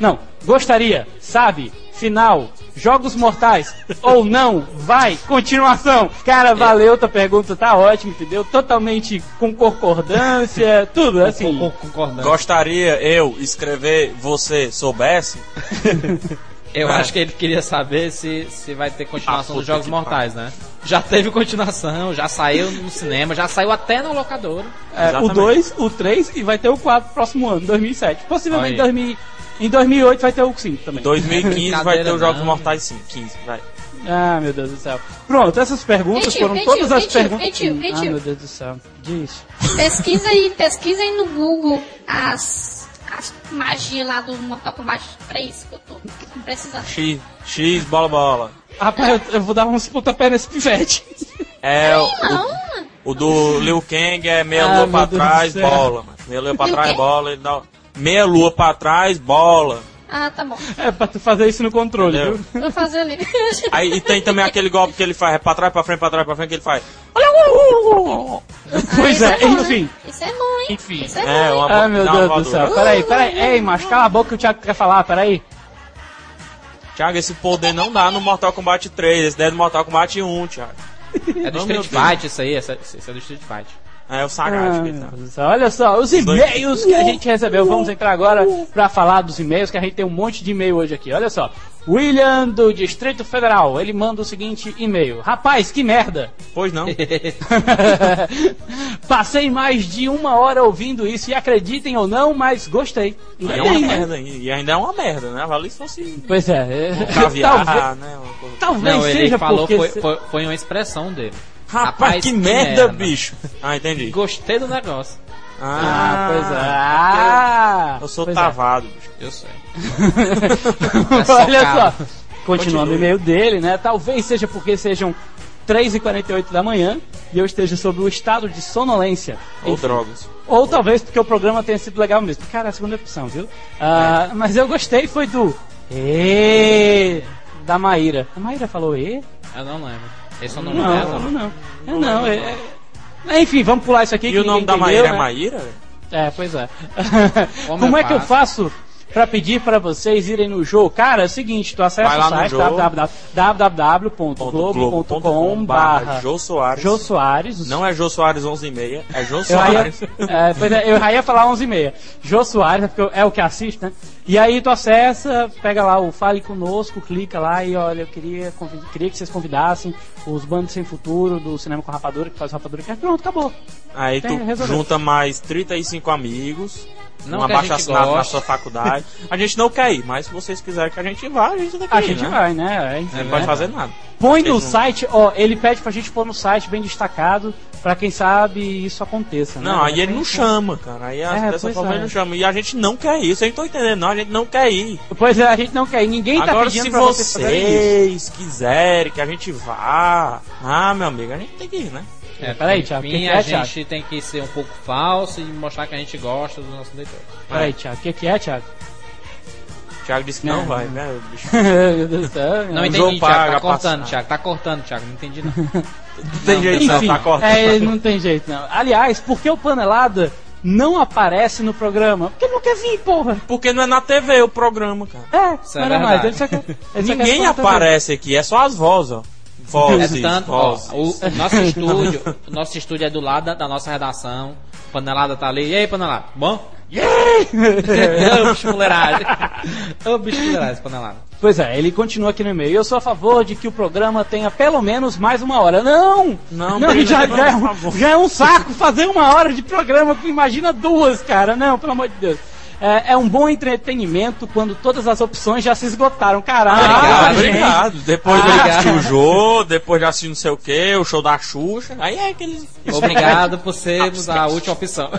Não, gostaria, sabe? Final, Jogos Mortais ou não? Vai, continuação. Cara, valeu tua pergunta, tá ótimo, entendeu? Totalmente com concordância, tudo assim. Com- Concordando. Gostaria eu escrever você soubesse? Eu É. acho que ele queria saber se, se vai ter continuação Ah, dos Jogos Mortais, né? Já teve continuação, já saiu no cinema, já saiu até na locadora. É, o Exatamente. 2, o 3 e vai ter o 4 próximo ano, 2007. Possivelmente Olha aí. 2000, em 2008 vai ter o 5 também. 2015 vai ter os Jogos não. Mortais sim, 15, vai. Ah, meu Deus do céu. Pronto, essas perguntas Ei, tio, foram ei, todas tio, as perguntas. tio, ei, ah, meu Deus do céu. Diz. Pesquisa aí, pesquisa aí no Google as, as magias lá do Mortal Kombat 3 que eu tô precisando. X, X, bola, bola. Rapaz, eu, eu vou dar uns pontapé nesse pivete. É, o, o do Liu Kang é meia Ah, lua pra trás, bola, mano. Meia lua pra Liu trás, Kang? bola, ele dá. Meia lua pra trás, bola. ah, tá bom. É pra tu fazer isso no controle, Entendeu? viu? Vou fazer ali. Aí e tem também aquele golpe que ele faz, é pra trás, pra frente, pra trás, pra frente, que ele faz. Pois isso é, bom, né? enfim. Isso é bom, hein? Enfim. Isso é, É, bom, uma Ah, meu Deus do céu. Peraí, peraí. Ei, macho, cala a boca que o Thiago quer falar, peraí. Thiago, esse poder não dá no Mortal Kombat 3, esse daí é do Mortal Kombat 1, Thiago. É do Oh, Street. Fight isso aí, esse é do Street Fight. É o Ah, Sagat que ele tá. Olha só, os e-mails que a gente recebeu. Vamos entrar agora pra falar dos e-mails, que a gente tem um monte de e-mail hoje aqui. Olha só. William do Distrito Federal, ele manda o seguinte e-mail. Rapaz, que merda! Pois não. Passei mais de uma hora ouvindo isso e acreditem ou não, mas gostei. E é Ainda uma merda, e ainda é uma merda, né? Vale se fosse Pois é, é caviar, talvez, né? Talvez Não, ele seja falou, porque... foi, se- foi, foi uma expressão dele. Rapaz, que, merda, bicho. Ah, entendi. Gostei do negócio. Ah, pois é. Ah, Eu sou é. tavado, bicho. Eu sei. Olha socado. só, continuando o e-mail dele, né? Talvez seja porque sejam 3h48 da manhã e eu esteja sob o estado de sonolência. Ou Enfim. drogas. Ou talvez porque o programa tenha sido legal mesmo. Cara, é a segunda opção, viu? Ah, Mas eu gostei, foi do E da Maíra. A Maíra falou E? Eu não lembro. Esse é o Não, nome dela? não, não. É, não, é- é- Enfim, vamos pular isso aqui. E que o nome da Maíra é né? Maíra? É, pois é. Como é é que eu faço pra pedir pra vocês irem no jogo? Cara, é o seguinte, tu acessa o site www.globo.com barra Jô Soares. Jô Soares. Não é Jô Soares 11 e meia, é Jô Eu já ia, Soares. é, pois é, eu ia falar 11 e meia. Jô Soares, é, porque eu- é o que assiste, né? E aí tu acessa, pega lá o Fale Conosco, clica lá e olha, eu queria, queria que vocês convidassem os Bandos Sem Futuro do Cinema com Rapadura, que faz o Rapadura que Pronto, acabou. Aí Tem, tu resolveu. junta mais 35 amigos, Não um a abaixo gente assinado na sua faculdade. A gente não quer ir, mas se vocês quiserem que a gente vá, a gente tem que A ir, gente né? vai, né? Enfim, Não né? pode fazer nada. Põe no não- site, ó, ele pede pra gente pôr no site bem destacado, pra quem sabe isso aconteça, né? Não, aí ele não repente- chama, cara. Aí a- É, forma é. ele não chama. E a gente não quer ir. Vocês não estão entendendo, não. A gente não quer ir. Pois é, a gente não quer ir. Ninguém tá Agora, pedindo se pra vocês isso. vocês quiserem que a gente vá, ah, meu amigo, a gente tem que ir, né? É, Peraí, por Thiago, o fim, que que a é, Thiago? gente tem que ser um pouco falso e mostrar que a gente gosta dos nossos leitores. Peraí, Thiago, o que, que é, Thiago? O Thiago disse que não, Não. vai, né, bicho? Meu Deus do céu. Não meu. entendi, Thiago. Tá cortando. Thiago. Tá cortando, Thiago. Não entendi, não. Não tem jeito, não, Enfim, tá cortando. é, não tem jeito não. Aliás, por que o Panelada não aparece no programa? Porque ele não quer vir, porra. Porque não é na TV o programa, cara. É, Isso é nada mais. verdade. Ele só quer, ele só quer Ninguém aparece aqui, é só as vozes, ó. É Vozes, tanto, ó, o, o nosso estúdio, o nosso estúdio é do lado da, da nossa redação. Panelada tá ali. E aí, Panelada? Bom? Ô, bicho fuleiragem. Ô, bicho fuleiragem, Panelada. Pois é, ele continua aqui no e-mail. Eu sou a favor de que o programa tenha pelo menos mais uma hora. Não! Não, não já, já, é um, já é um saco fazer uma hora de programa. Imagina duas, cara. Não, pelo amor de Deus. É, é um bom entretenimento quando todas as opções já se esgotaram. Caralho, Ah, gente. obrigado. Depois de Ah. assistir o jogo, depois de assistir não sei o que, o show da Xuxa. Aí é aqueles. Obrigado por sermos a última opção.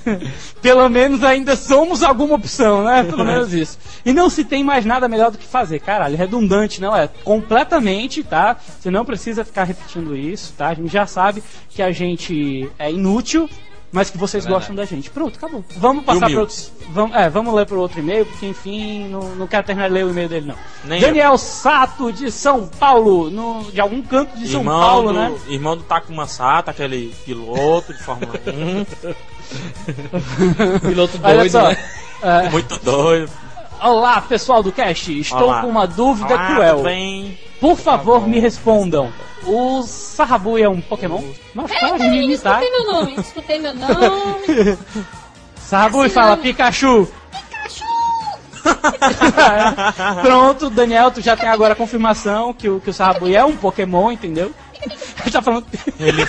Pelo menos ainda somos alguma opção, né? Pelo menos isso. E não se tem mais nada melhor do que fazer. Caralho, redundante, não é? Completamente, tá? Você não precisa ficar repetindo isso, tá? A gente já sabe que a gente é inútil, mas que vocês É gostam da gente. Pronto, acabou. Vamos passar para outros. Vamos, é, vamos ler para outro e-mail, porque enfim, não, não quero terminar de ler o e-mail dele, não. Nem Daniel Sato, de São Paulo, no, de algum canto de São Irmão, Paulo, do, né? irmão do Takuma Sato, aquele piloto de Fórmula 1. Piloto doido, né? é, muito doido. Olá, pessoal do cast. Estou Olá. com uma dúvida Olá, cruel. tudo bem? Por favor, me respondam. O Sahabu é um Pokémon? Mas para de me imitar. Escutei meu nome, escutei meu nome. Sahabu fala Pikachu. Pronto, Daniel, tu já tem agora a confirmação que o, que o Sahabu é um Pokémon, entendeu? Ele tá falando. Ele,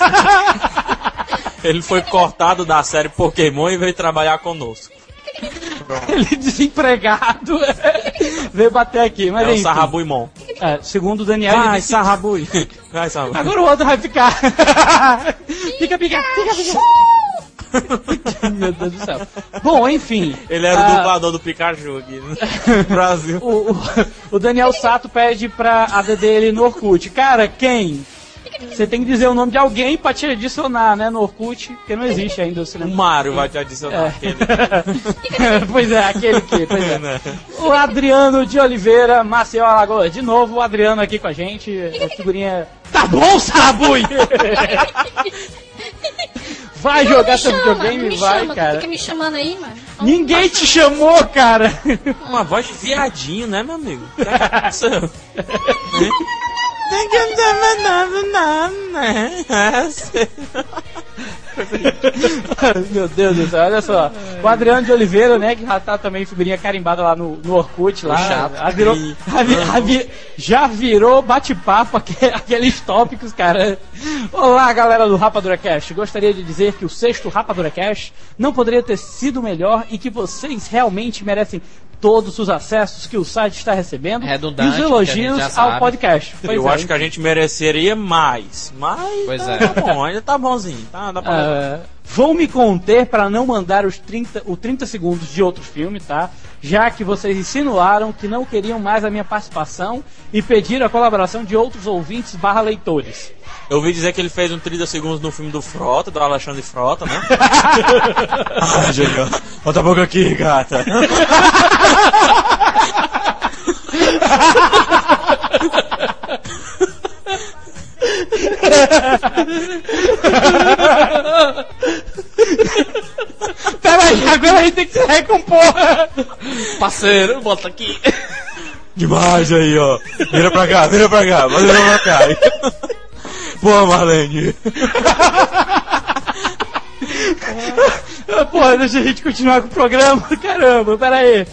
ele foi cortado da série Pokémon e veio trabalhar conosco. Ele desempregado veio bater aqui, mas É o. É, segundo o Daniel, Vai, disse- Sarrabui. Vai, Sarrabui. agora o outro vai ficar. fica, fica, fica, fica. Meu Deus do céu. Bom, enfim. Ele era o ah, dublador do Pikachu aqui no Brasil. o, o- o Daniel Sato pede pra ADD ele no Orkut. Cara, quem? Você tem que dizer o nome de alguém pra te adicionar, né, no Orkut, porque não existe ainda o O cinema. Mario vai te adicionar É. aquele. pois é, aquele que, pois é. né? O Adriano de Oliveira, Maceió Alagoas. De novo, o Adriano aqui com a gente. A figurinha. Tá bom, Sabui! Vai jogar seu me videogame, me vai, chama, cara. Fica me chamando aí, mano. Ninguém te chamou, cara! Uma voz de viadinho, né, meu amigo? O né? Meu Deus do céu, olha só. O Adriano de Oliveira, né, que já tá também figurinha carimbada lá no, no Orkut, lá. Já virou, já vi- já vi- já virou bate-papo aque- aqueles tópicos, cara. Olá, galera do Rapadura Cast. Gostaria de dizer que o sexto Rapadura Cast não poderia ter sido melhor e que vocês realmente merecem todos os acessos que o site está recebendo Redundante, e os elogios ao podcast. Pois Eu é, acho que a gente mereceria mais. Mas Pois tá, é. tá bom, ainda tá bonzinho. Tá, dá pra vou me conter para não mandar os 30, o 30 segundos de outro filme, tá? Já que vocês insinuaram que não queriam mais a minha participação e pediram a colaboração de outros ouvintes barra leitores. Eu ouvi dizer que ele fez um 30 segundos no filme do Frota, do Alexandre Frota, né? ah, Júlio, bota a boca aqui, gata. Peraí, agora a gente tem que se recompor! Parceiro, bota aqui. Demais aí, ó. Vira pra cá, vira pra cá, vai virar pra cá. Pô, Marlene. Porra, deixa a gente continuar com o programa, caramba, peraí.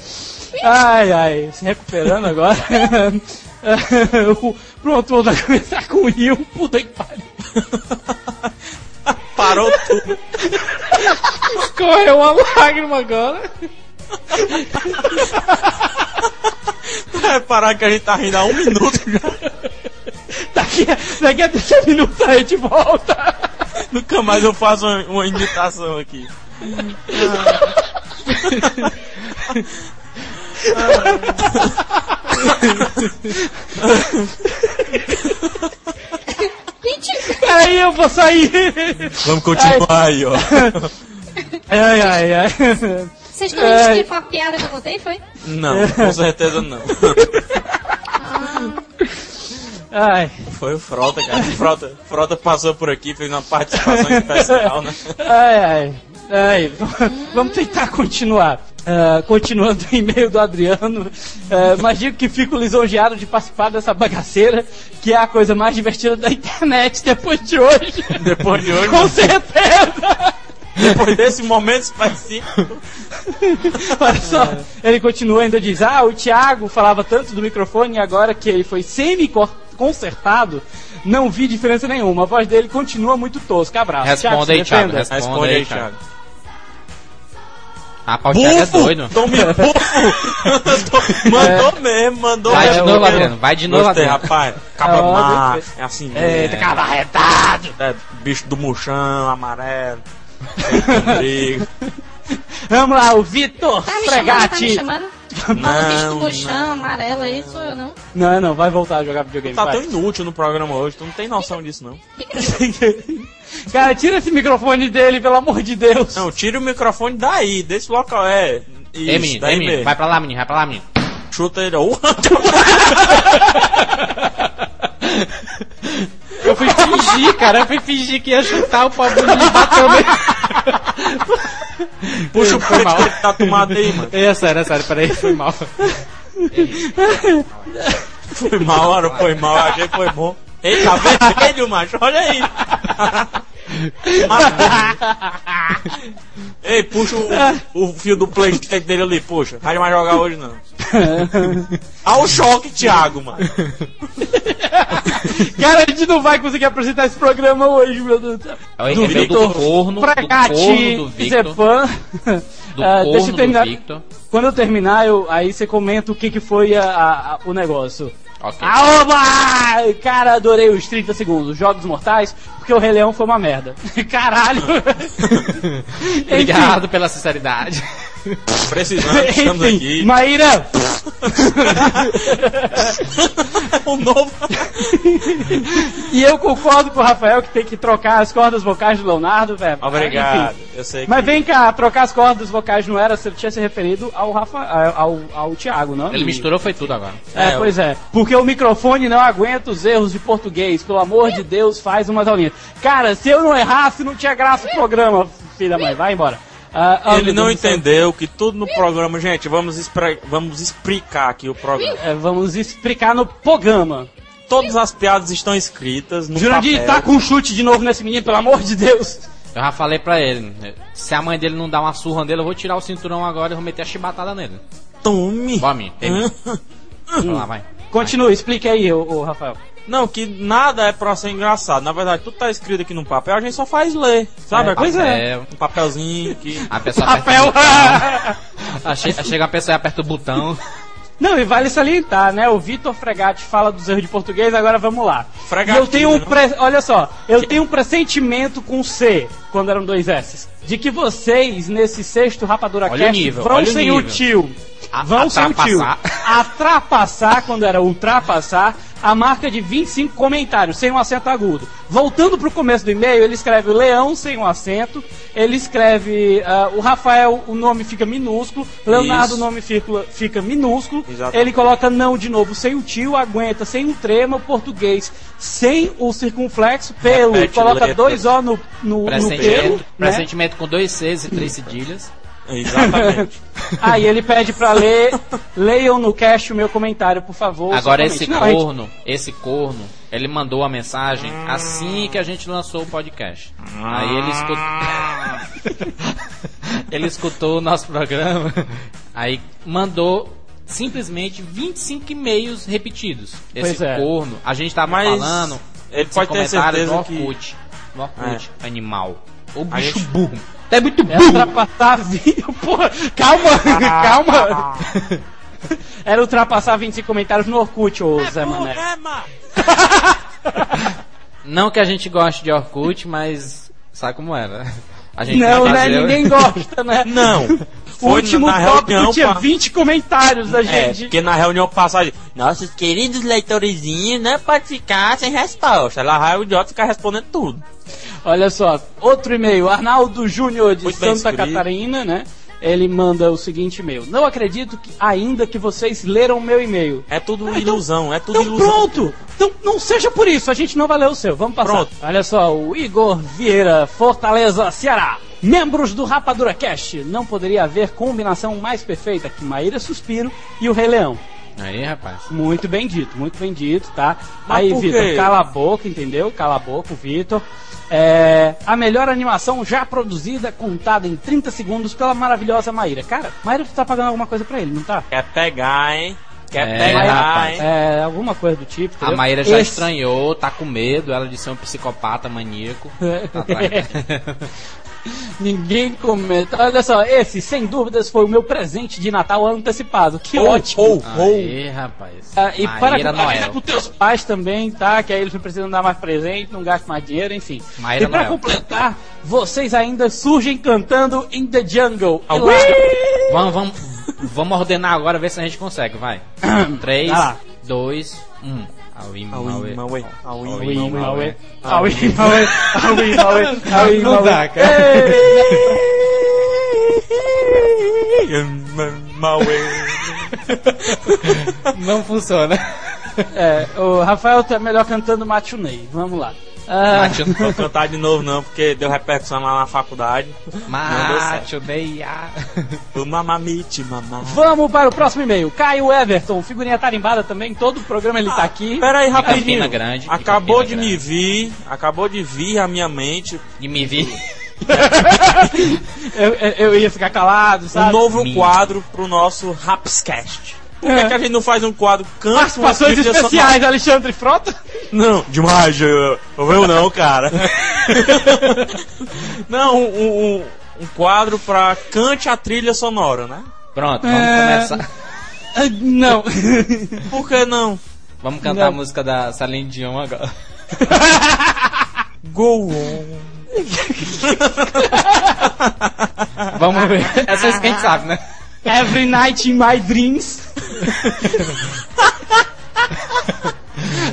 Ai, ai, se recuperando agora. Pronto, vou começar com o Rio, puta que pariu. Parou tudo. Correu uma lágrima agora. Vai parar que a gente tá rindo há um minuto já. Daqui, a- daqui a 30 minutos a gente volta. Nunca mais eu faço uma, uma imitação aqui. Peraí, eu vou sair. Vamos continuar aí, ó. Ai, ai, ai. Vocês estão Ai. uma piada que eu contei, foi? Não, com certeza não. Ai, Foi o Frota, cara. Frota, Frota passou por aqui, fez uma participação especial, né? ai, ai. Aí, vamos tentar continuar. Ah, continuando o e-mail do Adriano, uh, mas digo que fico lisonjeado de participar dessa bagaceira, que é a coisa mais divertida da internet depois de hoje. Depois de hoje, Com certeza! depois desse momento específico. Olha só, ele continua ainda diz: Ah, o Thiago falava tanto do microfone e agora que ele foi semi-consertado, não vi diferença nenhuma. A voz dele continua muito tosca. Abraço. Responda se aí, Thiago, defenda. responda. Responde aí, Thiago. Thiago. Rapaz, o Thiago é doido. Tome bufo! mandou mesmo, mandou Vai de mesmo. novo, Adriano. Vai de novo, Gostei, Adriano. rapaz. Cabra Ó, mar, é assim Eita, mesmo. cara arretado! É, bicho do murchão, amarelo. Vamos lá, o Vitor Tá me chamando, tá do Não, buchão, amarelo aí, sou eu não. Não, não, vai voltar a jogar videogame. Tá vai. tão inútil no programa hoje, tu não tem noção disso, não. Cara, tira esse microfone dele, pelo amor de Deus. Não, tira o microfone daí, desse local. É. Isso, Ei, menino, daí ei, menino. mesmo. Vai pra lá, menino, vai pra lá, menino. Chuta ele. Oh, Eu fui fingir, cara. Eu fui fingir que ia chutar o pobre do menino bateu nele. Puxa o mal. que tá tomado aí, mano. É sério, é sério, peraí, foi mal. Foi mal, mano, foi mal, a gente foi bom. Ei, tá vermelho, macho, olha aí. Ei, puxa o, o fio do Playstation dele ali, puxa. Não vai mais jogar hoje, não. Olha o choque, Thiago, mano. Cara, a gente não vai conseguir apresentar esse programa hoje, meu Deus do céu. É do corno, do corno Fregati, do Victor. Zepan. Do Ah, deixa eu corno do terminar. Victor. Quando eu terminar, eu, aí você comenta o que, que foi a- a- a- o negócio. Ok. Aoba! Cara, adorei os 30 segundos. Jogos Mortais, porque o Rei Leão foi uma merda. Caralho! Obrigado pela sinceridade. Precisamos, estamos Enfim, aqui. Maíra, um novo. e eu concordo com o Rafael que tem que trocar as cordas vocais do Leonardo, velho. Obrigado. Enfim. Eu sei que. Mas vem cá, trocar as cordas vocais não era, você tinha se referido ao Rafa, ao, ao Thiago, não? Ele misturou foi tudo agora. É, É, pois é. Porque o microfone não aguenta os erros de português. Pelo amor de Deus, faz umas aulinhas. Cara, se eu não errasse, não tinha graça o programa, filha da mãe. Vai embora. Ah, ah, Ele não entendeu que tudo no programa, gente, vamos, vamos explicar aqui o programa. É, vamos explicar no programa. Todas as piadas estão escritas no Jurandir, papel. tá com um chute de novo nesse menino, pelo amor de Deus. Eu já falei pra ele, se a mãe dele não dá uma surra nele, eu vou tirar o cinturão agora e vou meter a chibatada nele. Tome. Ei, menino. Vamos lá, vai. Continua, explique aí, ô, ô, Rafael. Não, que nada é pra ser engraçado. Na verdade, tudo tá escrito aqui no papel, a gente só faz ler. Sabe? É, Aquela- papel. Um papelzinho que. A pessoa Rafael! aperta Chega a pessoa e aperta o botão. Não, e vale salientar, né? O Vitor Fregatti fala dos erros de português, agora vamos lá. Fregatinho, E eu tenho um não? pre... Olha só, eu tenho um pressentimento com C, quando eram dois S, de que vocês, nesse sexto Rapadura Olha o Cast, nível, vão o sem o tio. A- Vão sem o tio. atrapassar. Quando era ultrapassar, a marca de 25 comentários, sem um acento agudo. Voltando pro começo do e-mail, ele escreve Leão sem um acento, ele escreve ah, o Rafael, o nome fica minúsculo, Leonardo, Isso. o nome fica, fica minúsculo, Exatamente. ele coloca não de novo sem o tio, aguenta sem um trema, o português sem o circunflexo, pelo, Repete coloca dois O no, no, no Pressentimento, né? pressentimento com dois Cs e três cedilhas. Exatamente. Aí ele pede pra ler, leiam no cast o meu comentário, por favor. Agora esse. Não, a gente- corno, esse corno, ele mandou a mensagem assim que a gente lançou o podcast. Aí ele escutou. ele escutou o nosso programa. Aí mandou simplesmente 25 e-mails repetidos. Esse Pois é. corno, a gente tava Mas falando. ele pode ter certeza no que- Orkut. No Orkut, animal. O bicho gente- burro. É muito Era burro. ultrapassar 20. Porra, calma, calma. Era ultrapassar 25 comentários no Orkut, ô Zé Mané. Não que a gente goste de Orkut, mas sabe como era. A gente Não, vai né? fazer- Ninguém gosta, né? Não. O último na tópico reunião, tinha pá. 20 comentários da É, gente. porque na reunião passada, nossos queridos leitorzinhos não pode ficar sem resposta. Lá vai o idiota ficar respondendo tudo. Olha só, outro e-mail. Arnaldo Júnior de Muito Santa. Catarina, né? Ele manda o seguinte e-mail. Não acredito que, ainda que vocês leram o meu e-mail. É tudo ilusão, é tudo Então ilusão. pronto! Então não seja por isso, a gente não vai ler o seu. Vamos passar. Pronto. Olha só, o Igor Vieira, Fortaleza, Ceará. Membros do Rapadura Cast, não poderia haver combinação mais perfeita que Maíra Suspiro e o Rei Leão. Aí, rapaz. Muito bem dito, muito bem dito, tá? Mas Aí, Vitor, cala a boca, entendeu? Cala a boca, o Vitor. É, a melhor animação já produzida, contada em 30 segundos pela maravilhosa Maíra. Cara, Maíra, tu tá pagando alguma coisa pra ele, não tá? Quer pegar, hein? Quer É, pegar, rapaz. hein? É, alguma coisa do tipo. A entendeu? Maíra já Esse- estranhou, tá com medo, ela de ser um psicopata maníaco. Tá atrás. Ninguém comenta. Olha só, esse, sem dúvidas, foi o meu presente de Natal antecipado. Que Ou, ótimo! ou, ou. Aí, rapaz. Ah, e para Maíra compartilhar Noel. com teus pais também, tá? Que aí eles não precisam dar mais presente, não gastam mais dinheiro, enfim. Maíra e para Noel. completar, vocês ainda surgem cantando In the Jungle. Lá- Vamos, vamos, vamos ordenar agora, ver se a gente consegue, vai. 3, Vai lá. 2, 1. Aui, Mauê. Aui, Mauê. Aui, Não dá, cara. Não funciona. É, o Rafael tá melhor cantando Machunei. Vamos lá. Ah, Vou cantar de novo não, porque deu repercussão lá na faculdade. Macho, meia. O mamamite, mamá. vamos para o próximo e-mail. Caio Everton, figurinha tarimbada também. Todo o programa ele tá aqui. Pera aí, rapidinho. Campina Grande, Acabou de me Grande. vir, acabou de vir a minha mente E me vi. Eu, eu- ia ficar calado, um sabe? novo Minha. quadro pro nosso Rapscast. Por que, É. que a gente não faz um quadro canto Participações especiais, Alexandre Frota. Não, demais, eu, eu não, cara. não, um, um, um quadro pra cante a trilha sonora, né? Pronto, vamos É. começar. Não. Por que não? Vamos cantar Não. a música da Celine Dion agora. Go on. Vamos ver. Essa é que a gente sabe, né? Every night in my dreams.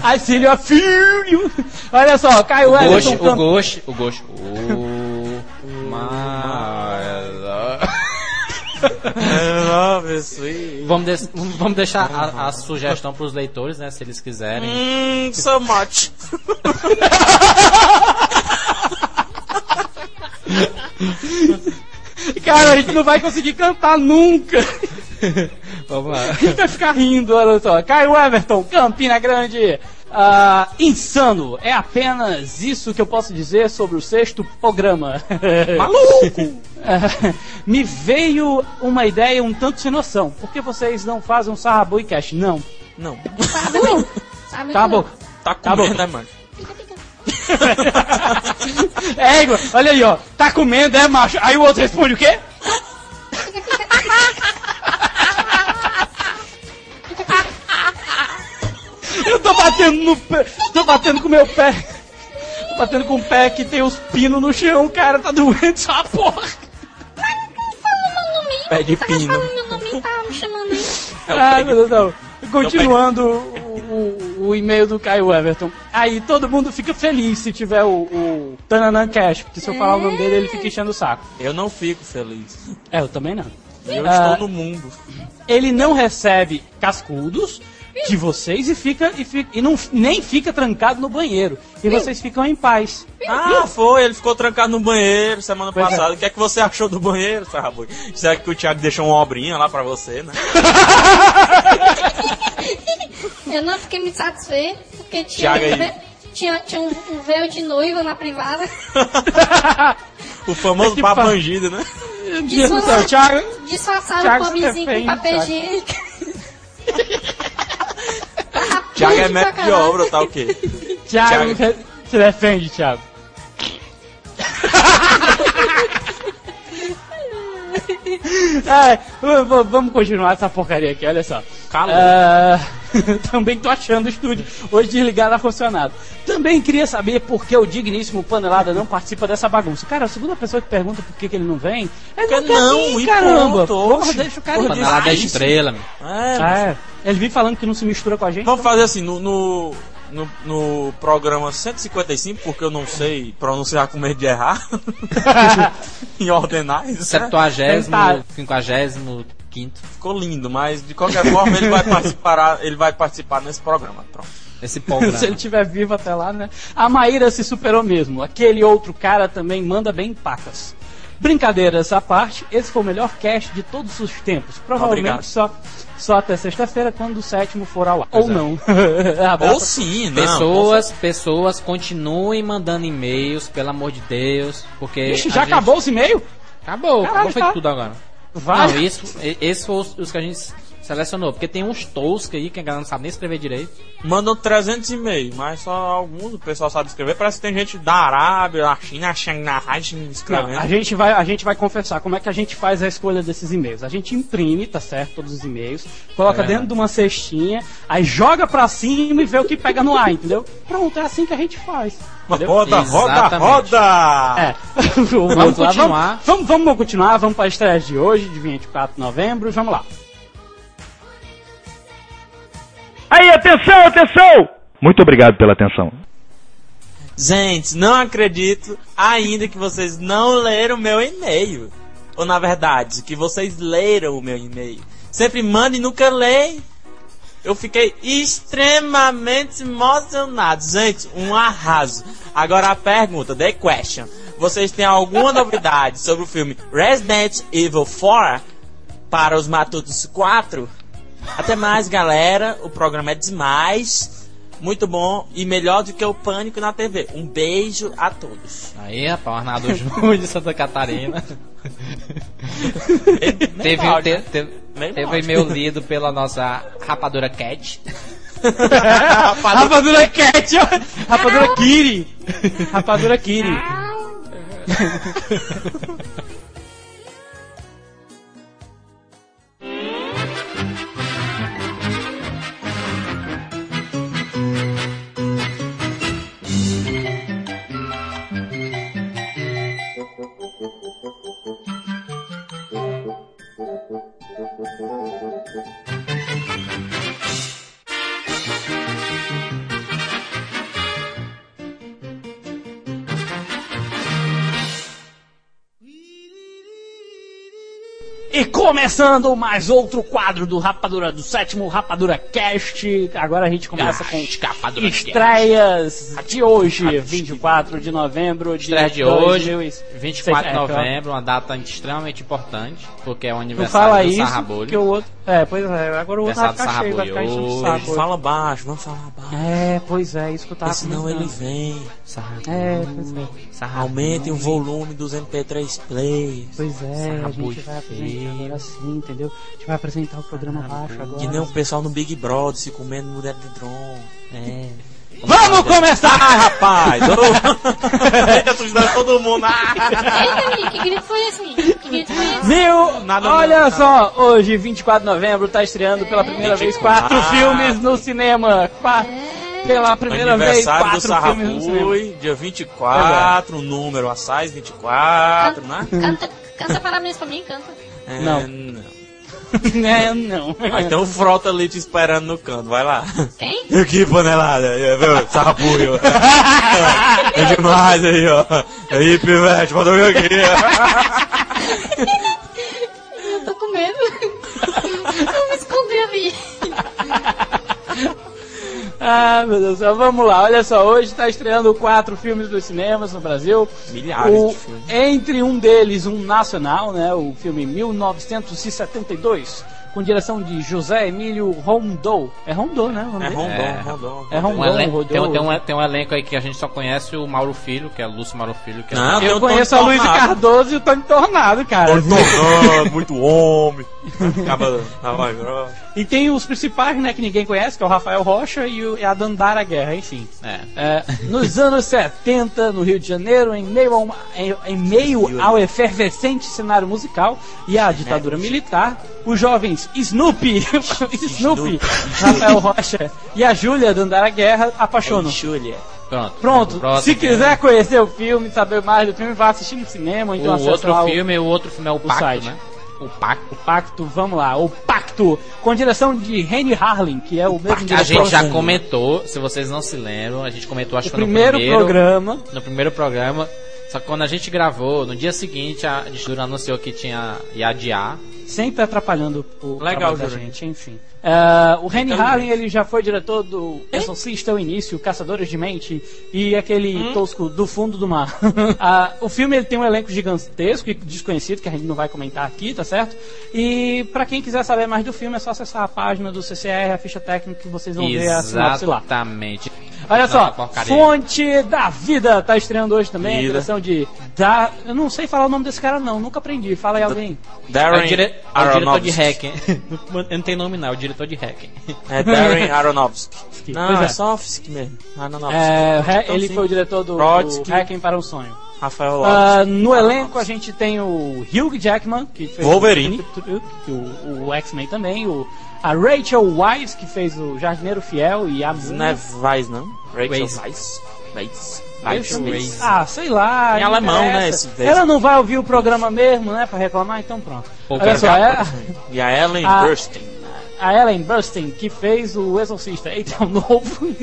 I see you feel you. Olha só, Caio O Ghost, Everton o Ghost, o Ghost. O... My Love is sweet. Vamos, des- vamos deixar a, a sugestão para os leitores, né? Se eles quiserem. Hum, so much. Cara, a gente não vai conseguir cantar nunca. Vamos lá. A gente vai ficar rindo, olha só. Caio Everton, Campina Grande. Ah, insano. É apenas isso que eu posso dizer sobre o sexto programa. Maluco! É, Me veio uma ideia um tanto sem noção. Por que vocês não fazem um Sarraboi Cash? Não. Não? Sabe Tá não. bom. tá Tá comendo, bom. né, mano? É, olha aí, ó. Tá comendo, é macho. Aí o outro responde o quê? Eu tô batendo no pé. Tô batendo com o meu pé. Tô batendo com o pé que tem os pinos no chão, cara. Tá doendo essa porra. Pé de Tá pino. falando meu nome, tá me chamando aí. Ai, meu Deus do céu. Continuando o, o- o e-mail do Caio Everton. Aí todo mundo fica feliz se tiver o, o Tananan Cash, porque se eu falar o nome dele, ele fica enchendo o saco. Eu não fico feliz. É, eu também não. Eu Ah. estou no mundo. Ele não recebe cascudos de vocês e fica e, fica, e não, nem fica trancado no banheiro. E vocês ficam em paz. Ah, foi, ele ficou trancado no banheiro semana Pois é. passada. O que é que você achou do banheiro, Sarrabui? Será que o Thiago deixou uma obrinha lá pra você, né? Eu não fiquei muito satisfeito, porque tinha, Thiago aí. um ve- tinha, tinha um, um véu de noiva na privada. o famoso Que papo bandido, né? Disfarçaram Thiago o pobrezinho com papel higiênico. Thiago é método de obra, tá o quê? Thiago, Thiago. se defende, Thiago. É, v- vamos continuar essa porcaria aqui, olha só. Calou. Ah, também tô achando o estúdio hoje desligado ar-condicionado. Também queria saber por que o digníssimo Panelada não participa dessa bagunça. Cara, a segunda pessoa que pergunta por que, que ele não vem, ele Porque não quer não, vir, caramba. pronto, Porra, deixa o cara ir. Panelada é estrela, meu. É, Ah, é. Ele vem falando que não se mistura com a gente. Vamos fazer assim, no, no, no, no programa 155, porque eu não sei pronunciar com medo de errar. em ordenais. né? Septuagésimo, quinquagésimo, quinto. Ficou lindo, mas de qualquer forma ele vai participar, ele vai participar nesse programa. Pronto. Esse programa. Se ele estiver vivo até lá, né? A Maíra se superou mesmo. Aquele outro cara também manda bem pacas. Brincadeiras à parte, esse foi o melhor cast de todos os tempos. Provavelmente Obrigado. só, só até sexta-feira, quando o sétimo for ao ar. Pois Ou é. não. Ou Abraço. sim, não. Pessoas, pessoas continuem mandando e-mails, pelo amor de Deus, porque Ixi, já gente- acabou os e-mails? Acabou, Caralho, acabou foi tá. tudo agora. Vai. Não, isso, esses foram os, os que a gente selecionou, porque tem uns toscos aí que a galera não sabe nem escrever direito. Mandam 300 e-mails, mas só alguns o pessoal sabe escrever. Parece que tem gente da Arábia, da China, Shanghai escrevendo. Não, a gente vai, a gente vai confessar como é que a gente faz a escolha desses e-mails. A gente imprime, tá certo, todos os e-mails, coloca É. dentro de uma cestinha, aí joga pra cima e vê o que pega no ar, entendeu? Pronto, é assim que a gente faz. Entendeu? Roda, roda, roda! É. Vamos lá, continuar. vamos. Vamos, vamos continuar, vamos para a estreia de hoje, de 24 de novembro. Vamos lá. Aí, atenção, atenção! Muito obrigado pela atenção. Gente, não acredito ainda que vocês não leram meu e-mail. Ou na verdade, que vocês leram o meu e-mail. Sempre mandam e nunca leem. Eu fiquei extremamente emocionado. Gente, um arraso. Agora a pergunta, the question. Vocês têm alguma novidade sobre o filme Resident Evil 4 para os Matutos 4? Até mais, galera. O programa é demais. Muito bom e melhor do que o Pânico na TV. Um beijo a todos. Aí, rapaz, o Arnaldo Júnior de Santa Catarina. teve Meio te- áudio, teve, Meio teve áudio. e-mail lido pela nossa rapadura Cat. Rapadura Cat, ó. Rapadura Kiri. Rapadura Kiri. Começando mais outro quadro do Rapadura, do sétimo Rapadura Cast. Agora a gente começa com Cast. estreias de hoje, 24 de novembro Estreia de hoje, 2006. 24 de É, claro. novembro, uma data extremamente importante, porque é o aniversário do Sarrabolho. que o outro... É, pois é, agora o outro vai ficar cheio, vai ficar enchendo o saco. Fala baixo, vamos falar baixo. É, pois é, isso que eu tava Porque senão ele vem. É, pois é. Aumentem o volume dos MP3 players. Pois é, a gente vai apresentar agora sim, entendeu? A gente vai apresentar o programa baixo agora. Que nem o pessoal no Big Brother se comendo mulher de drone. É. Vamos começar! Ai, rapaz! Eita, assustando todo mundo. Que grito foi esse, menino? Que grito foi esse? Viu? Nada Olha não, só, hoje, 24 de novembro, tá estreando pela primeira vez quatro Ah. filmes no cinema. Qua- Pela primeira vez, Aniversário do quatro filmes no cinema. Dia 24, o número assaz 24, né? Canta, canta parabéns pra mim, canta. É, Não. Não. É, não. Aí tem um frota ali te esperando no canto, vai lá. Quem? E aqui, panelada, é, viu? É demais aí, ó. Aí, pivete, bota eu aqui. Eu tô com medo. Eu me escondi ali. Ah, meu Deus do céu, vamos lá. Olha só, hoje tá estreando quatro filmes dos cinemas no Brasil. Milhares O- de filmes. Entre um deles, um nacional, né? O filme 1972, com direção de José Emílio Rondô. É Rondô, né? o É rondon, É. rondon. É. Um tem, um- tem um, tem um elenco aí que a gente só conhece o Mauro Filho, que é Lúcio Mauro Filho, que é Não, tem Eu o Tony conheço a Luísa Tornado. Cardoso e o Tony Tornado, cara. Tornado, muito homem. Acaba. E tem os principais, né, que ninguém conhece, que é o Rafael Rocha e, o, e a Dandara Guerra, enfim. É. É, nos anos 70, no Rio de Janeiro, em meio, a uma- em, em meio ao efervescente cenário musical e à ditadura militar, os jovens Snoopy, Snoopy, Rafael Rocha e a Júlia Dandara Guerra apaixonam. Júlia. Pronto. Pronto, Próximo. se quiser conhecer o filme, saber mais do filme, vá assistir no cinema, O então acessa outro lá o- filme, o outro filme é o Pacto, site. né? O Pacto. o Pacto, vamos lá, o Pacto, com direção de Henry Harlin, que é o mesmo A gente já do- comentou, se vocês não se lembram, a gente comentou acho o que primeiro, no primeiro programa. No primeiro programa. Só que quando a gente gravou, no dia seguinte a editora anunciou que tinha ia adiar. Sempre atrapalhando o Legal, trabalho da gente, enfim. Ah, o Inteligente. Harlin, ele já foi diretor do Exorcista ao início, Caçadores de Mente e aquele Hum? tosco do fundo do mar. Ah, o filme ele tem um elenco gigantesco e desconhecido que a gente não vai comentar aqui, tá certo? E pra quem quiser saber mais do filme é só acessar a página do CCR, a ficha técnica que vocês vão ver a sinopse lá. Exatamente. Olha só, porcaria. Fonte da Vida tá estreando hoje também, a Vida. direção de da, eu não sei falar o nome desse cara não, nunca aprendi. Fala aí alguém. É Darren o, dire... é o diretor de Hacken. Eu não tem nome não, é o diretor de Hacken. É Darren Aronofsky. Não, Pois é é. só Fsky mesmo. Aronofsky. É, Então, ele sim. foi o diretor do, Brodsky. do Hacking para um Sonho. Rafael Lopes. Ah, no elenco a gente tem o Hugh Jackman, que fez Wolverine. o, o, o X-Men também, o, a Rachel Weisz, que fez o Jardineiro Fiel e a Não é Weiss, não? Rachel Weiss. Weiss. Weisz. Ah, sei lá. Em alemão, né, esse- esse- Ela não vai ouvir o programa mesmo, né, pra reclamar, então pronto. Pô, Olha só, é, E a Ellen Ah. Burstyn. a Ellen Burstyn, que fez o Exorcista. Eita, é o novo.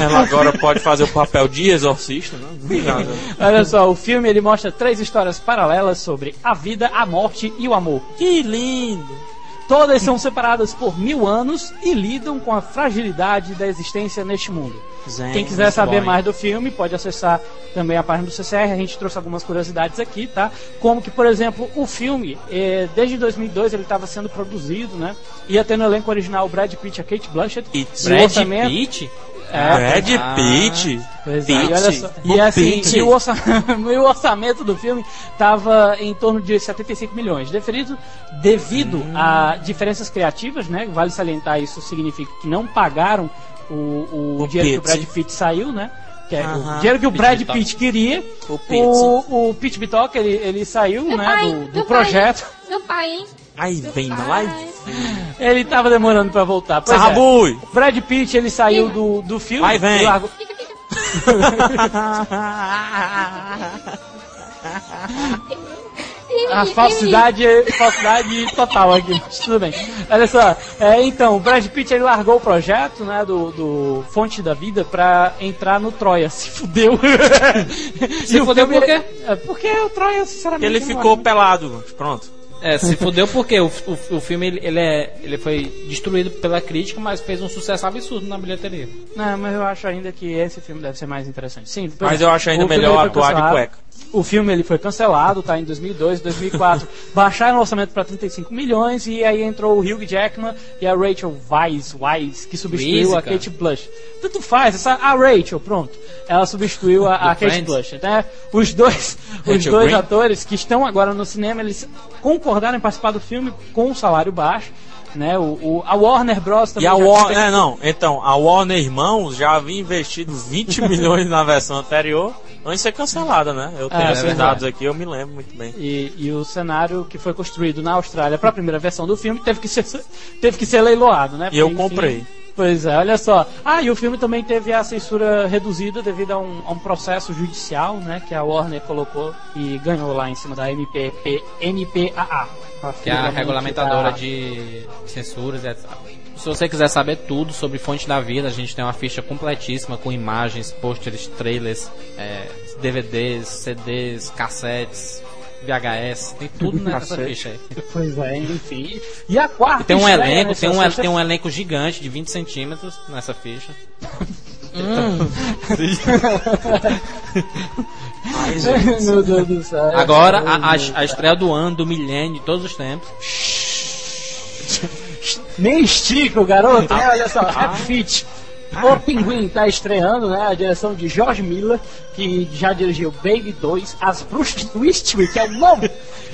Ela agora pode fazer o papel de exorcista, né? Olha só, o filme ele mostra três histórias paralelas sobre a vida, a morte e o amor. Que lindo. Todas são separadas por mil anos e lidam com a fragilidade da existência neste mundo. Zen, Quem quiser saber boy. mais do filme, pode acessar também a página do CCR. A gente trouxe algumas curiosidades aqui, tá? Como que, por exemplo, o filme, eh, desde 2002 ele estava sendo produzido, né? Ia ter no elenco original o Brad Pitt e a Kate Blanchett. It's Brad orçamento- Pitt? É, Brad Ah. Pitt. Pois é, Pitt. e olha só. E assim, Pitt. e o, e o orçamento do filme estava em torno de 75 milhões. Deferido, devido Hum. a diferenças criativas, né? Vale salientar isso significa que não pagaram o, o, O dinheiro que o Pitt. Brad Pitt saiu, né? Que é o dinheiro que o Pitt Brad Bitock. Pitt queria. O Pitt. O, o Pete Bitock, ele, ele saiu, Meu né, pai, do, do projeto. Pai, meu pai, hein? Aí vem live. Ele tava demorando pra voltar. Pois é. Sarrabui. Brad Pitt, ele saiu do, do filme. Vai, vem. largou- Fica, fica. A falsidade, falsidade total aqui, mas tudo bem. Olha só, é, então, o Brad Pitt ele largou o projeto, né, do, do Fonte da Vida pra entrar no Troia. Se fudeu. Se o fudeu por quê? É, porque o Troia, sinceramente. Ele ficou é pelado. Pronto. É, se fudeu porque o, o, o filme ele, ele é, ele foi destruído pela crítica, mas fez um sucesso absurdo na bilheteria. Não, mas eu acho ainda que esse filme deve ser mais interessante. Sim, Mas eu acho ainda melhor atuar de cueca. O filme ele foi cancelado, tá em 2002, 2004. Baixaram o orçamento para 35 milhões e aí entrou o Hugh Jackman e a Rachel Weisz, Weisz que substituiu Weisz, a. Kate Blush. Tanto faz, essa, a Rachel, pronto. Ela substituiu a, a Kate. Blush, né? Os dois, os dois atores que estão agora no cinema, eles concordaram em participar do filme com um salário baixo. Né, o, o- a Warner Bros. também E a Warner. É, não. Então, a Warner Irmãos já havia investido 20 milhões na versão anterior antes de ser cancelada, né? Eu tenho É, esses é dados aqui, eu me lembro muito bem. E, e o cenário que foi construído na Austrália para a primeira versão do filme teve que ser, teve que ser leiloado, né? E eu Porque, enfim, comprei. Pois é, olha só. Ah, e o filme também teve a censura reduzida devido a um, a um processo judicial, né? Que a Warner colocou e ganhou lá em cima da MPP, MPAA. Que é a regulamentadora da- de censuras e etc. Se você quiser saber tudo sobre Fonte da Vida, a gente tem uma ficha completíssima com imagens, pôsteres, trailers, é, DVDs, CDs, cassetes, VHS, tem tudo nessa ficha aí. Pois é, enfim. E a quarta E tem um elenco, nessa tem um, sexta- tem um elenco gigante de 20 centímetros nessa ficha. Meu Deus do céu. Agora, a, a, estreia do ano, do milênio, de todos os tempos. Nem estica o garoto, né? Olha só, Rap Fit. O Pinguim tá estreando, né? A direção de George Miller, que já dirigiu Baby 2, As Bruxas do Eastwick, que é o nome.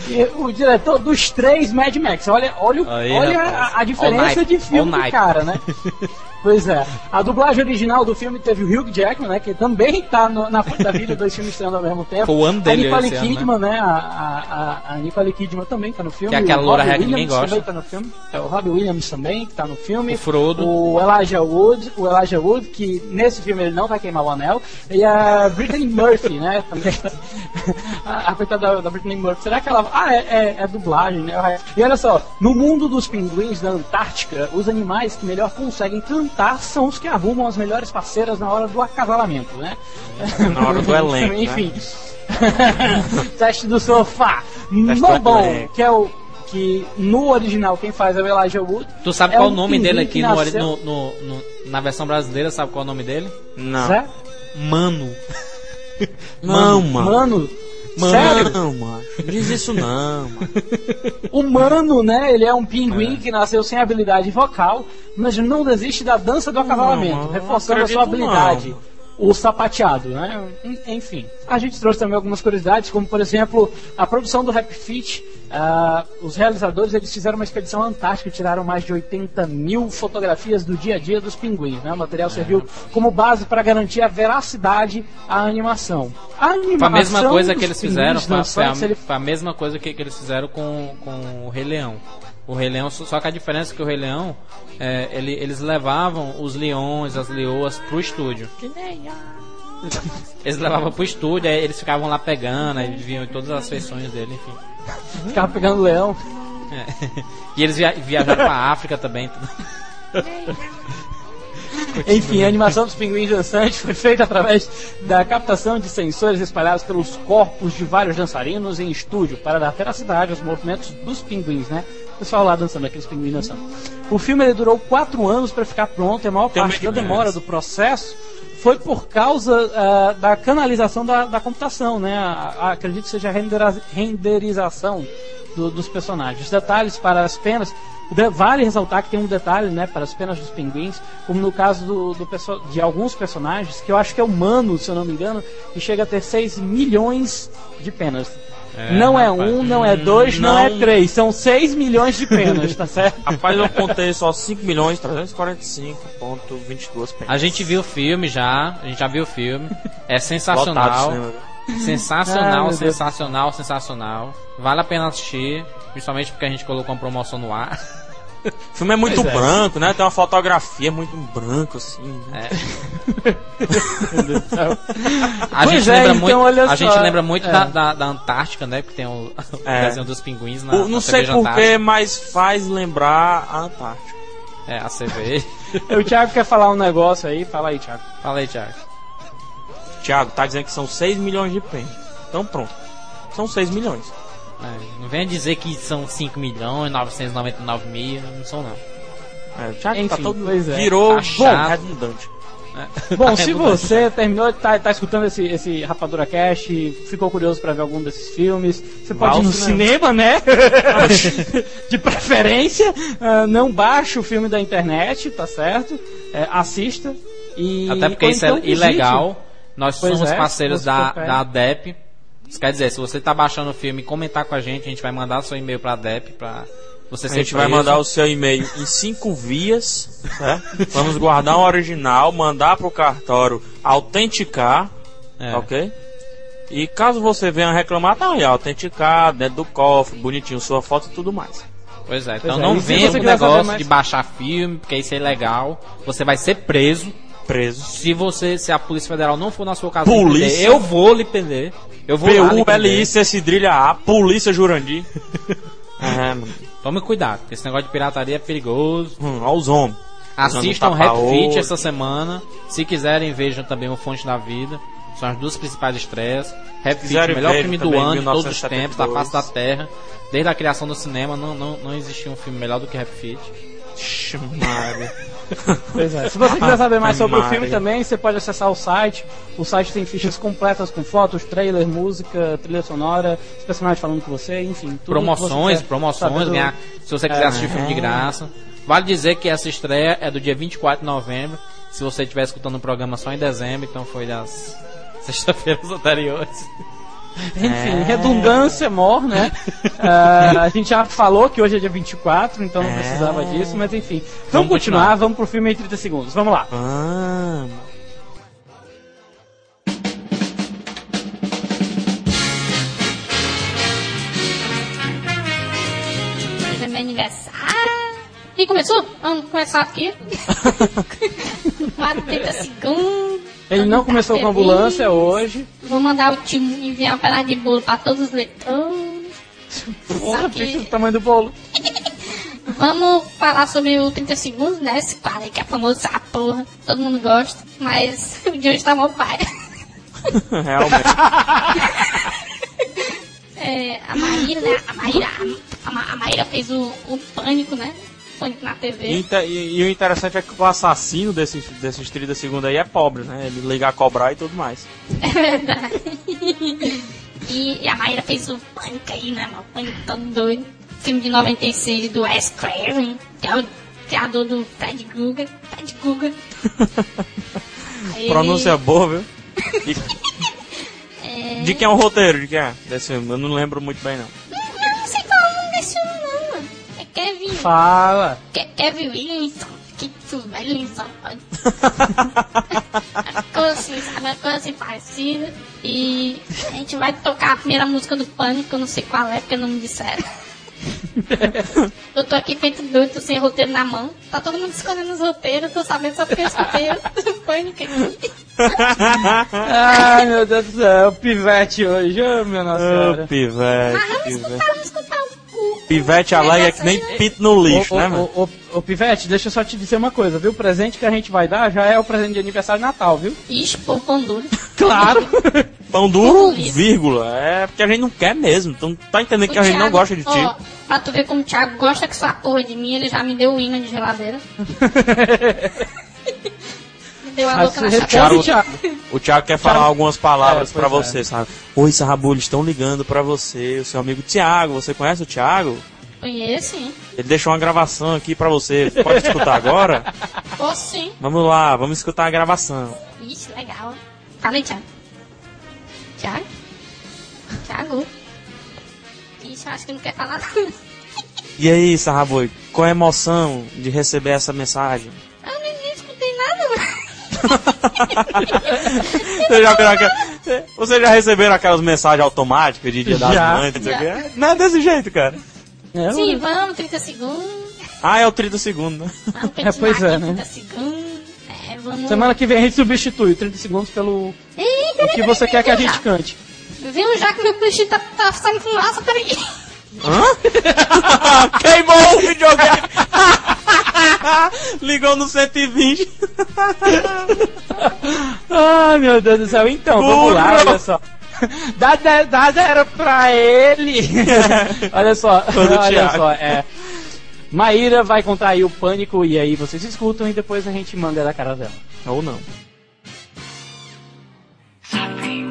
E o diretor dos três Mad Max. Olha, olha, Aí, olha a, a diferença de filme do cara, né? Pois é. A dublagem original do filme teve o Hugh Jackman, né? Que também tá no- na fonte da vida, dois filmes estreando ao mesmo tempo. Foi o ano a dele Nicole esse ano, né? Kidman, né? A, a, a, a Nicole Kidman também tá no filme. Que é aquela loura rega que ninguém gosta. também tá no filme. É o Robbie Williams também, que tá no filme. O Frodo. O Elijah Wood, o Elijah Wood, que nesse filme ele não vai queimar o anel. E a Brittany Murphy, né? Também. a, a coitada da, da Brittany Murphy. Será que ela. Ah, é, é, é dublagem, né? E olha só, no mundo dos pinguins da Antártica, os animais que melhor conseguem cantar são os que arrumam as melhores parceiras na hora do acasalamento, né? Na hora do elenco, né? Enfim. Teste do sofá. Teste Não do bom, elenco. que é o que no original quem faz é o Elijah Wood. Tu sabe É qual o nome dele aqui no, nasceu- no- no- no- na versão brasileira? Sabe qual é o nome dele? Não. Zé? Mano. Não, mano. Mano, sério? Não, mano. Diz isso não, mano. O Mano, né? Ele é um pinguim que nasceu sem habilidade vocal, mas não desiste da dança do acasalamento, não reforçando a sua habilidade. não. O sapateado, né? En- Enfim. A gente trouxe também algumas curiosidades, como por exemplo, a produção do Rap Fit. ah, os realizadores eles fizeram uma expedição Antártica e tiraram mais de 80 mil fotografias do dia a dia dos pinguins. Né? O material serviu como base para garantir a veracidade à animação. A animação Foi a mesma coisa que eles fizeram, foi, a- foi a, ele a mesma coisa que, que eles fizeram com, com o Rei Leão. O Rei Leão, só que a diferença é que o Rei Leão, é, ele- eles levavam os leões, as leoas pro estúdio. Eles levavam pro estúdio, aí eles ficavam lá pegando, aí viam todas as feições dele, enfim. ficava pegando leão. É. E eles via- viajaram pra África também. tudo. Enfim, a animação dos pinguins dançantes foi feita através da captação de sensores espalhados pelos corpos de vários dançarinos em estúdio para dar veracidade aos movimentos dos pinguins, né? Pessoal lá dançando, aqueles pinguins dançando. O filme ele durou quatro anos para ficar pronto e a maior Tem parte da demora do processo foi por causa ah, da canalização da, da computação, né? A- a- acredito que seja a renderização do- dos personagens. Os detalhes para as penas. Vale ressaltar que tem um detalhe, né, para as penas dos pinguins, como no caso do, do de alguns personagens, que eu acho que é humano, se eu não me engano, que chega a ter 6 milhões de penas. É, não é rapaz. um, não é dois, não, é não. três, são 6 milhões de penas, tá certo? Rapaz, eu contei só 5 milhões 345.22 A gente viu o filme já, a gente já viu o filme. É sensacional. Ai, Sensacional, Deus. sensacional, sensacional. Vale a pena assistir, principalmente porque a gente colocou uma promoção no ar. O filme é muito Pois é. branco, né? Tem uma fotografia muito branco, assim. Né? A Pois gente é, lembra então, muito, olha a gente lembra muito é. da, da, da Antártica, né? Porque tem o, o É. desenho dos pinguins na, O- não na sei porquê, Antártica. mas faz lembrar a Antártica. É, a cerveja. o Thiago quer falar um negócio aí, fala aí, Thiago. Fala aí, Thiago. Tiago, tá dizendo que são 6 milhões de pênis. Então pronto. São 6 milhões. É, não venha dizer que são 5 milhões, 999 mil, não são não. É, o Thiago tá Enfim, todo. pois é. Virou Tá chato. redundante. Bom, se Redundante. você terminou, tá, tá escutando esse, esse Rapadura Cast, ficou curioso pra ver algum desses filmes, você pode Vá ir ao no cinema. cinema, né? De preferência, ah, não baixe o filme da internet, tá certo? É, assista. E, Até porque isso então é ilegal. Nós Pois somos é, parceiros da, da ADEP. Isso quer dizer, se você tá baixando o filme e comentar com a gente, a gente vai mandar seu e-mail pra ADEP pra você A gente vai preso. mandar o seu e-mail em cinco vias, certo? Vamos guardar um original, mandar pro cartório autenticar, É. ok? E caso você venha reclamar, tá aí, autenticado, dentro do cofre, bonitinho, sua foto e tudo mais. Pois é, Pois então é, não se venha com o negócio mais- de baixar filme, porque isso é ilegal. Você vai ser preso. Preso. Se você, se a Polícia Federal não for na sua casa Polícia? prender, eu vou lhe prender. Eu vou. P-U-L-I-C cedrilha A, Polícia Jurandir. é, mano. Tome cuidado, porque esse negócio de pirataria é perigoso. Hum, ó os homens. Assistam Usando Rap tapa-olho. Fit essa semana. Se quiserem, vejam também o Fonte da Vida. São as duas principais estreias. Rap Fit, quiserem, o melhor filme do ano, de todos os 1972. tempos, da face da Terra. Desde a criação do cinema, não, não, não existia um filme melhor do que Rap Fit. Pois é. Se você quiser saber mais sobre o filme também, você pode acessar o site. O site tem fichas completas com fotos, trailer, música, trilha sonora, os personagens falando com você, enfim. Tudo promoções, você promoções, do- ganhar, se você quiser É. assistir filme de graça. Vale dizer que essa estreia é do dia 24 de novembro. Se você estiver escutando o programa só em dezembro, então foi das sexta-feiras anteriores. Enfim, redundância mor, né? Ah, a gente já falou que hoje é dia 24, então não É. precisava disso, mas enfim. Vamos, Vamos continuar, continuar. vamos pro filme em 30 segundos. Vamos lá. Ah, Hoje é meu aniversário. E começou? Vamos começar aqui. Quatro, 30 segundos. Ele não começou com a ambulância hoje. Vou mandar o tio enviar um pedaço de bolo pra todos os leitores. Porra, Aqui. pensa do tamanho do bolo. Vamos falar sobre o 30 segundos, né? Esse aí que é famoso essa porra. Todo mundo gosta. Mas o de hoje tá meu pai. realmente. é, a Maíra, né? A Maíra, a, Ma- a Maíra fez o, o pânico, né? Na E, TV. inte- e- e o interessante é que o assassino desses, desses 30 segundos aí é pobre, né? Ele liga a cobrar e tudo mais. É verdade. E a Maíra fez o pânico aí, né? mano? O pânico todo doido. Filme de 96 do Wes Craven, que é o criador do Fred Krueger. Fred Krueger. Aí Pronúncia boa, viu? É... De quem é o roteiro? De quem é? Desse? Eu não lembro muito bem, não Kevin. Fala. Ke- Kevin Williamson. Que Williamson. coisa assim, sabe? Uma coisa assim parecida. E a gente vai tocar a primeira música do Pânico, eu não sei qual é, porque não me disseram. eu tô aqui feito doido, tô sem roteiro na mão. Tá todo mundo escolhendo os roteiros, eu tô sabendo só porque eu escutei o Pânico aqui. Ai, meu Deus do céu, pivete hoje, ô meu nossa Ô, senhora. pivete, Mas vamos pivete. escutar, vamos escutar o... o Pivete alega é que nem pito no lixo, Ô, né, mano? ô, ô, ô, Pivete, deixa eu só te dizer uma coisa, viu? O presente que a gente vai dar já é o presente de aniversário de Natal, viu? Ixi, pô, pão duro. Claro! Pão duro, vírgula. É porque a gente não quer mesmo. Então tá entendendo que O a gente não gosta de ti. Ó, pra tu ver como o Thiago gosta que essa porra de mim, ele já me deu o imã de geladeira. deu a na. Thiago. O Thiago quer falar Thiago- algumas palavras É, pra pois é. você, sabe? Oi, Sarrabulho, estão ligando pra você, o seu amigo Thiago. Você conhece o Thiago? Conheço, sim. Ele deixou uma gravação aqui pra você. Pode escutar agora? Pô, sim. Vamos lá, vamos escutar a gravação. Ixi, legal. Fala aí, Thiago. Thiago? Thiago? Ixi, eu acho que não quer falar nada. E aí, Sarrabulho, qual a emoção de receber essa mensagem? Você já, aquela- Você já receberam aquelas mensagens automáticas de dia das Já. mães? Não, sei o quê? não é desse jeito, cara. É, Sim, vamos, 30 segundos. Ah, é o 30 segundos, né? Vamos É, pois é, né? 30 segundos. É, vamos... Semana que vem a gente substitui 30 segundos pelo o que você quer peraí, que a viu, gente já? cante. Viu já que meu peixe tá, tá saindo fumaça, peraí. Queimou o videogame! Ligou no 120. Ai, meu Deus do céu. Então, vamos lá, Burro. olha só. Dá, dá, dá zero pra ele. olha só, Todo olha Thiago. só, é. Maíra vai contar aí o pânico e aí vocês escutam e depois a gente manga da cara dela. Ou não. Softly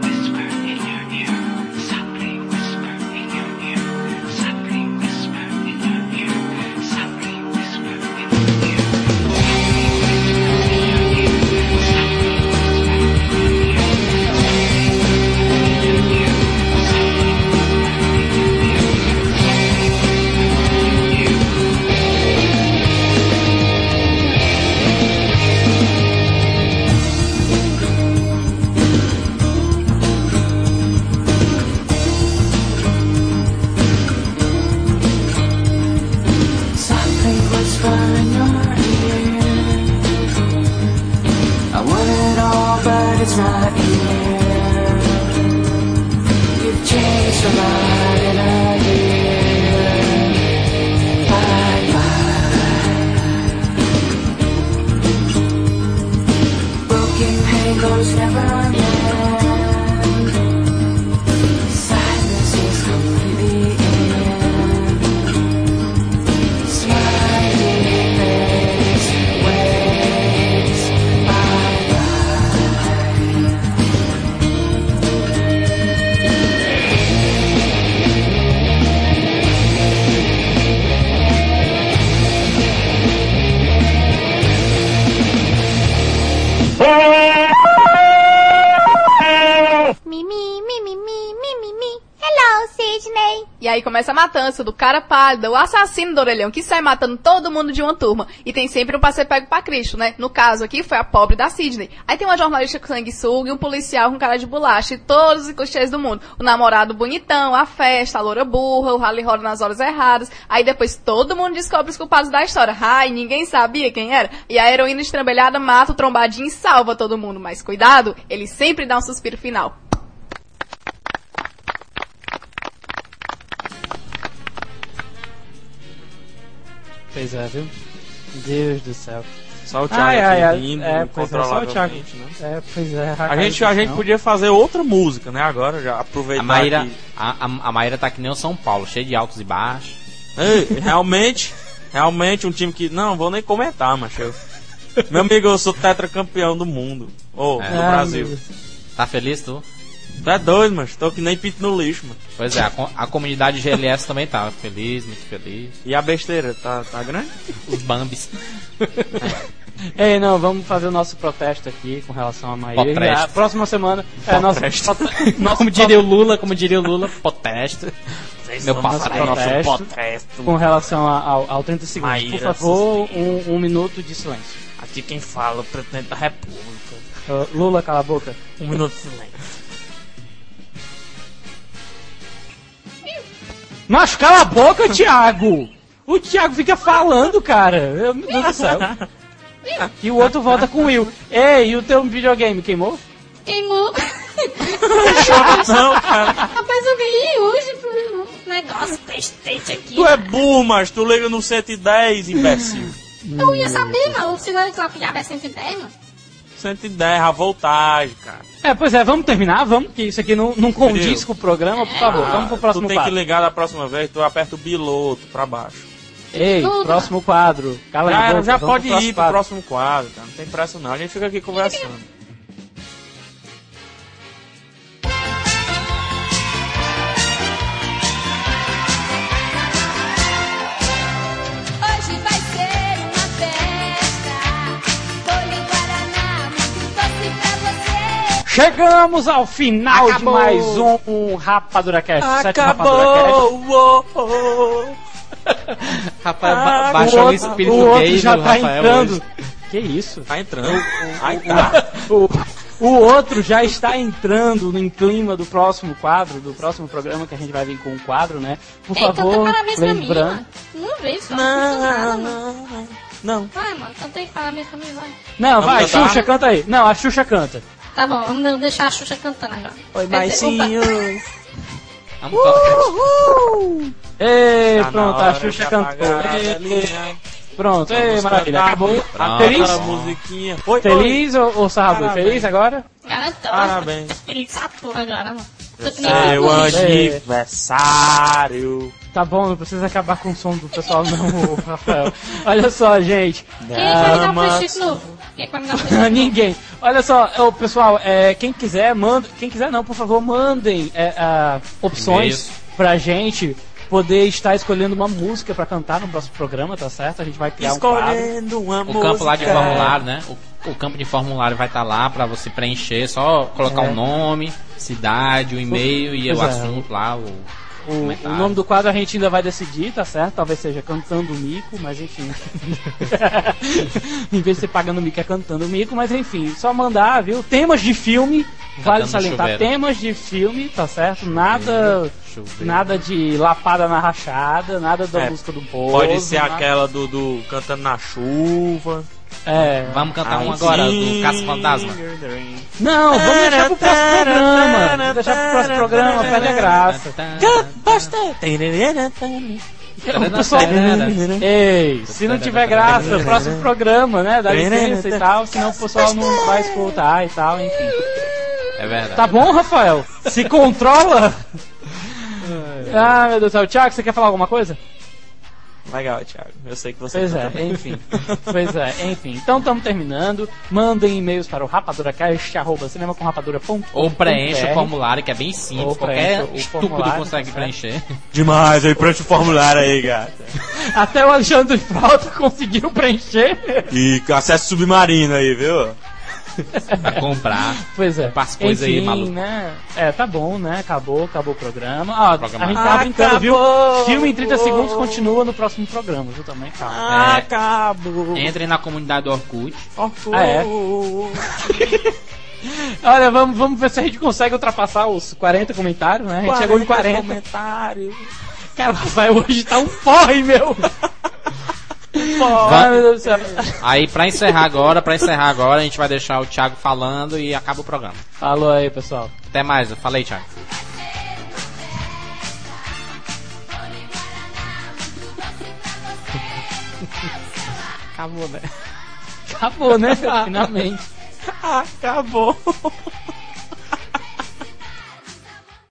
começa a matança do cara pálido, o assassino do orelhão, que sai matando todo mundo de uma turma. E tem sempre um pra ser pego pra Cristo, né? No caso aqui foi a pobre da Sidney. Aí tem uma jornalista com sanguessuga e um policial com cara de bolacha e todos os clichês do mundo. O namorado bonitão, a festa, a loura burra, o rally roda nas horas erradas. Aí depois todo mundo descobre os culpados da história. Ai, ninguém sabia quem era. E a heroína estrambelhada mata o trombadinho e salva todo mundo. Mas cuidado, ele sempre dá um suspiro final. Pois é, viu? Deus do céu. Só o Thiago Ai, aqui ai, ai. rindo É, pois é, só o Thiago. incontrolavelmente, né? É, pois é. A gente, a gente podia fazer outra música, né? Agora, já aproveitar A Maíra, que- a, a, a Maíra tá que nem o São Paulo, cheio de altos e baixos. Ei, realmente, realmente um time que. Não, vou nem comentar, macho. Eu- Meu amigo, eu sou tetracampeão do mundo. Ou É. do Brasil. Tá feliz, tu? Tu é doido, mas tô que nem pito no lixo, mano. Pois é, a, co- a comunidade GLS também tá feliz, muito feliz. E a besteira, tá, tá grande? Os Bambis. Ei, não, vamos fazer o nosso protesto aqui com relação a Maíra. Protesto. A próxima semana é nosso, nosso como diria o Lula, como diria o Lula, protesto. Meu nosso papai. protesto com relação a- ao, ao 30 segundos. Maíra, Por favor, um, um minuto de silêncio. Aqui quem fala é o presidente da república. Uh, Lula, cala a boca. Um minuto de silêncio. Mas cala a boca, Thiago! O Thiago fica falando, cara. Eu- Meu Deus do céu. E o outro volta com o Will. Ei, e o teu videogame queimou? Queimou. Não, cara. Rapaz, eu ganhei hoje pro negócio Playstation aqui. Tu é burro, mas tu liga no 110, imbecil. Eu ia saber, mano. Se não já é 110, mano. 110, a voltagem, cara. É, pois é, vamos terminar? Vamos, que isso aqui não, não condiz com o programa, por favor. vamos pro próximo tu tem que quadro. ligar da próxima vez, tu aperta o biloto pra baixo. Ei, Tudo. próximo quadro. Cala a Já, boca, já pode pro ir pro quadro. próximo quadro, cara. Não tem pressa não. A gente fica aqui conversando. Chegamos ao final Acabou. de mais um, um Rapadura Cast. Acabou! Oh, oh. Rapaz, Ah, baixou o espírito o outro gay já do tá Rafael entrando. hoje. Que isso? Tá entrando. Ai, tá. O, o outro já está entrando no clima do próximo quadro, do próximo programa que a gente vai vir com um quadro, né? Por Ei, canta favor, parabéns pra mim, lembrando. Não vejo, só. Não, Não, não, não. Vai, mano. Canta aí parabéns pra mim, vai. Não, Vamos vai, cantar? Xuxa, canta aí. Não, a Xuxa canta. Tá bom, vamos deixar a Xuxa cantando agora. Oi. Vamos to- Ei, Tá pronto, a Xuxa cantou. a Ei. Pronto, ei, maravilha. Acabou. Pronto. Feliz? Musiquinha. Oi, Feliz ou, ou? Parabéns. Feliz agora? Garantão. Parabéns. Feliz Saturno agora, mano. Tô oi. Seu aniversário. Tá bom, não precisa acabar com o som do pessoal não, Rafael. Olha só, gente. Quem é que vai um Damas. prestígio novo? É me dar um prestígio Ninguém. Olha só, ô, pessoal, é, quem quiser, manda. Quem quiser não, por favor, mandem é, ah, opções pra gente poder estar escolhendo uma música pra cantar no próximo programa, tá certo? A gente vai criar um quadro. Escolhendo uma O campo lá de música. formulário, né? O, o campo de formulário vai estar lá pra você preencher, só colocar É. o nome, cidade, o e-mail e Pois o é. assunto lá, o O, o nome do quadro a gente ainda vai decidir, tá certo? Talvez seja Cantando Mico, mas enfim. em vez de ser pagando mico, é cantando mico, mas enfim, só mandar, viu? Temas de filme, vale salientar, chuveiro. temas de filme, tá certo? Nada. Chuveiro. Nada de lapada na rachada, nada da É, música do povo. Pode ser nada- aquela do, do Cantando na Chuva. É. Vamos cantar um agora, do Caça Fantasma. Não, vamos deixar pro próximo programa. Vamos deixar pro próximo programa, perde a graça. O pessoal... Ei, se não tiver graça, próximo programa, né? Dá licença e tal, senão o pessoal não vai escutar e tal, enfim. É verdade. Tá bom, Rafael? Se controla? Ah, meu Deus do céu. Thiago, você quer falar alguma coisa? Legal, Thiago. Eu sei que você Pois tá é, também. enfim. Pois é, enfim. Então estamos terminando. Mandem e-mails para o rapaduracast.cinemacomrapadura.com Ou preenche o formulário, que é bem simples. Qualquer estúpido consegue tá preencher. Demais, aí preenche o formulário aí, gata. Até o Alexandre Frota conseguiu preencher. E acesso submarino aí, viu? Pra comprar. Pois é. Passa coisa aí, Enfim, maluco. né? É, tá bom, né? Acabou, acabou o programa. Ó, Programa. a gente tava brincando, viu? Acabou. Filme em 30 segundos continua no próximo programa, viu? Também, calma. É. Acabou. Entrem na comunidade do Orkut. Orkut. Ah, é? Olha, vamos, vamos ver se a gente consegue ultrapassar os 40 comentários, né? A gente chegou em 40. comentários. Cara, Rafael hoje tá um porre, meu! Aí, pra encerrar agora, pra encerrar agora, a gente vai deixar o Thiago falando e acaba o programa. Falou aí, pessoal. Até mais, falei, Thiago. Acabou, né? Acabou, né? Finalmente. Acabou.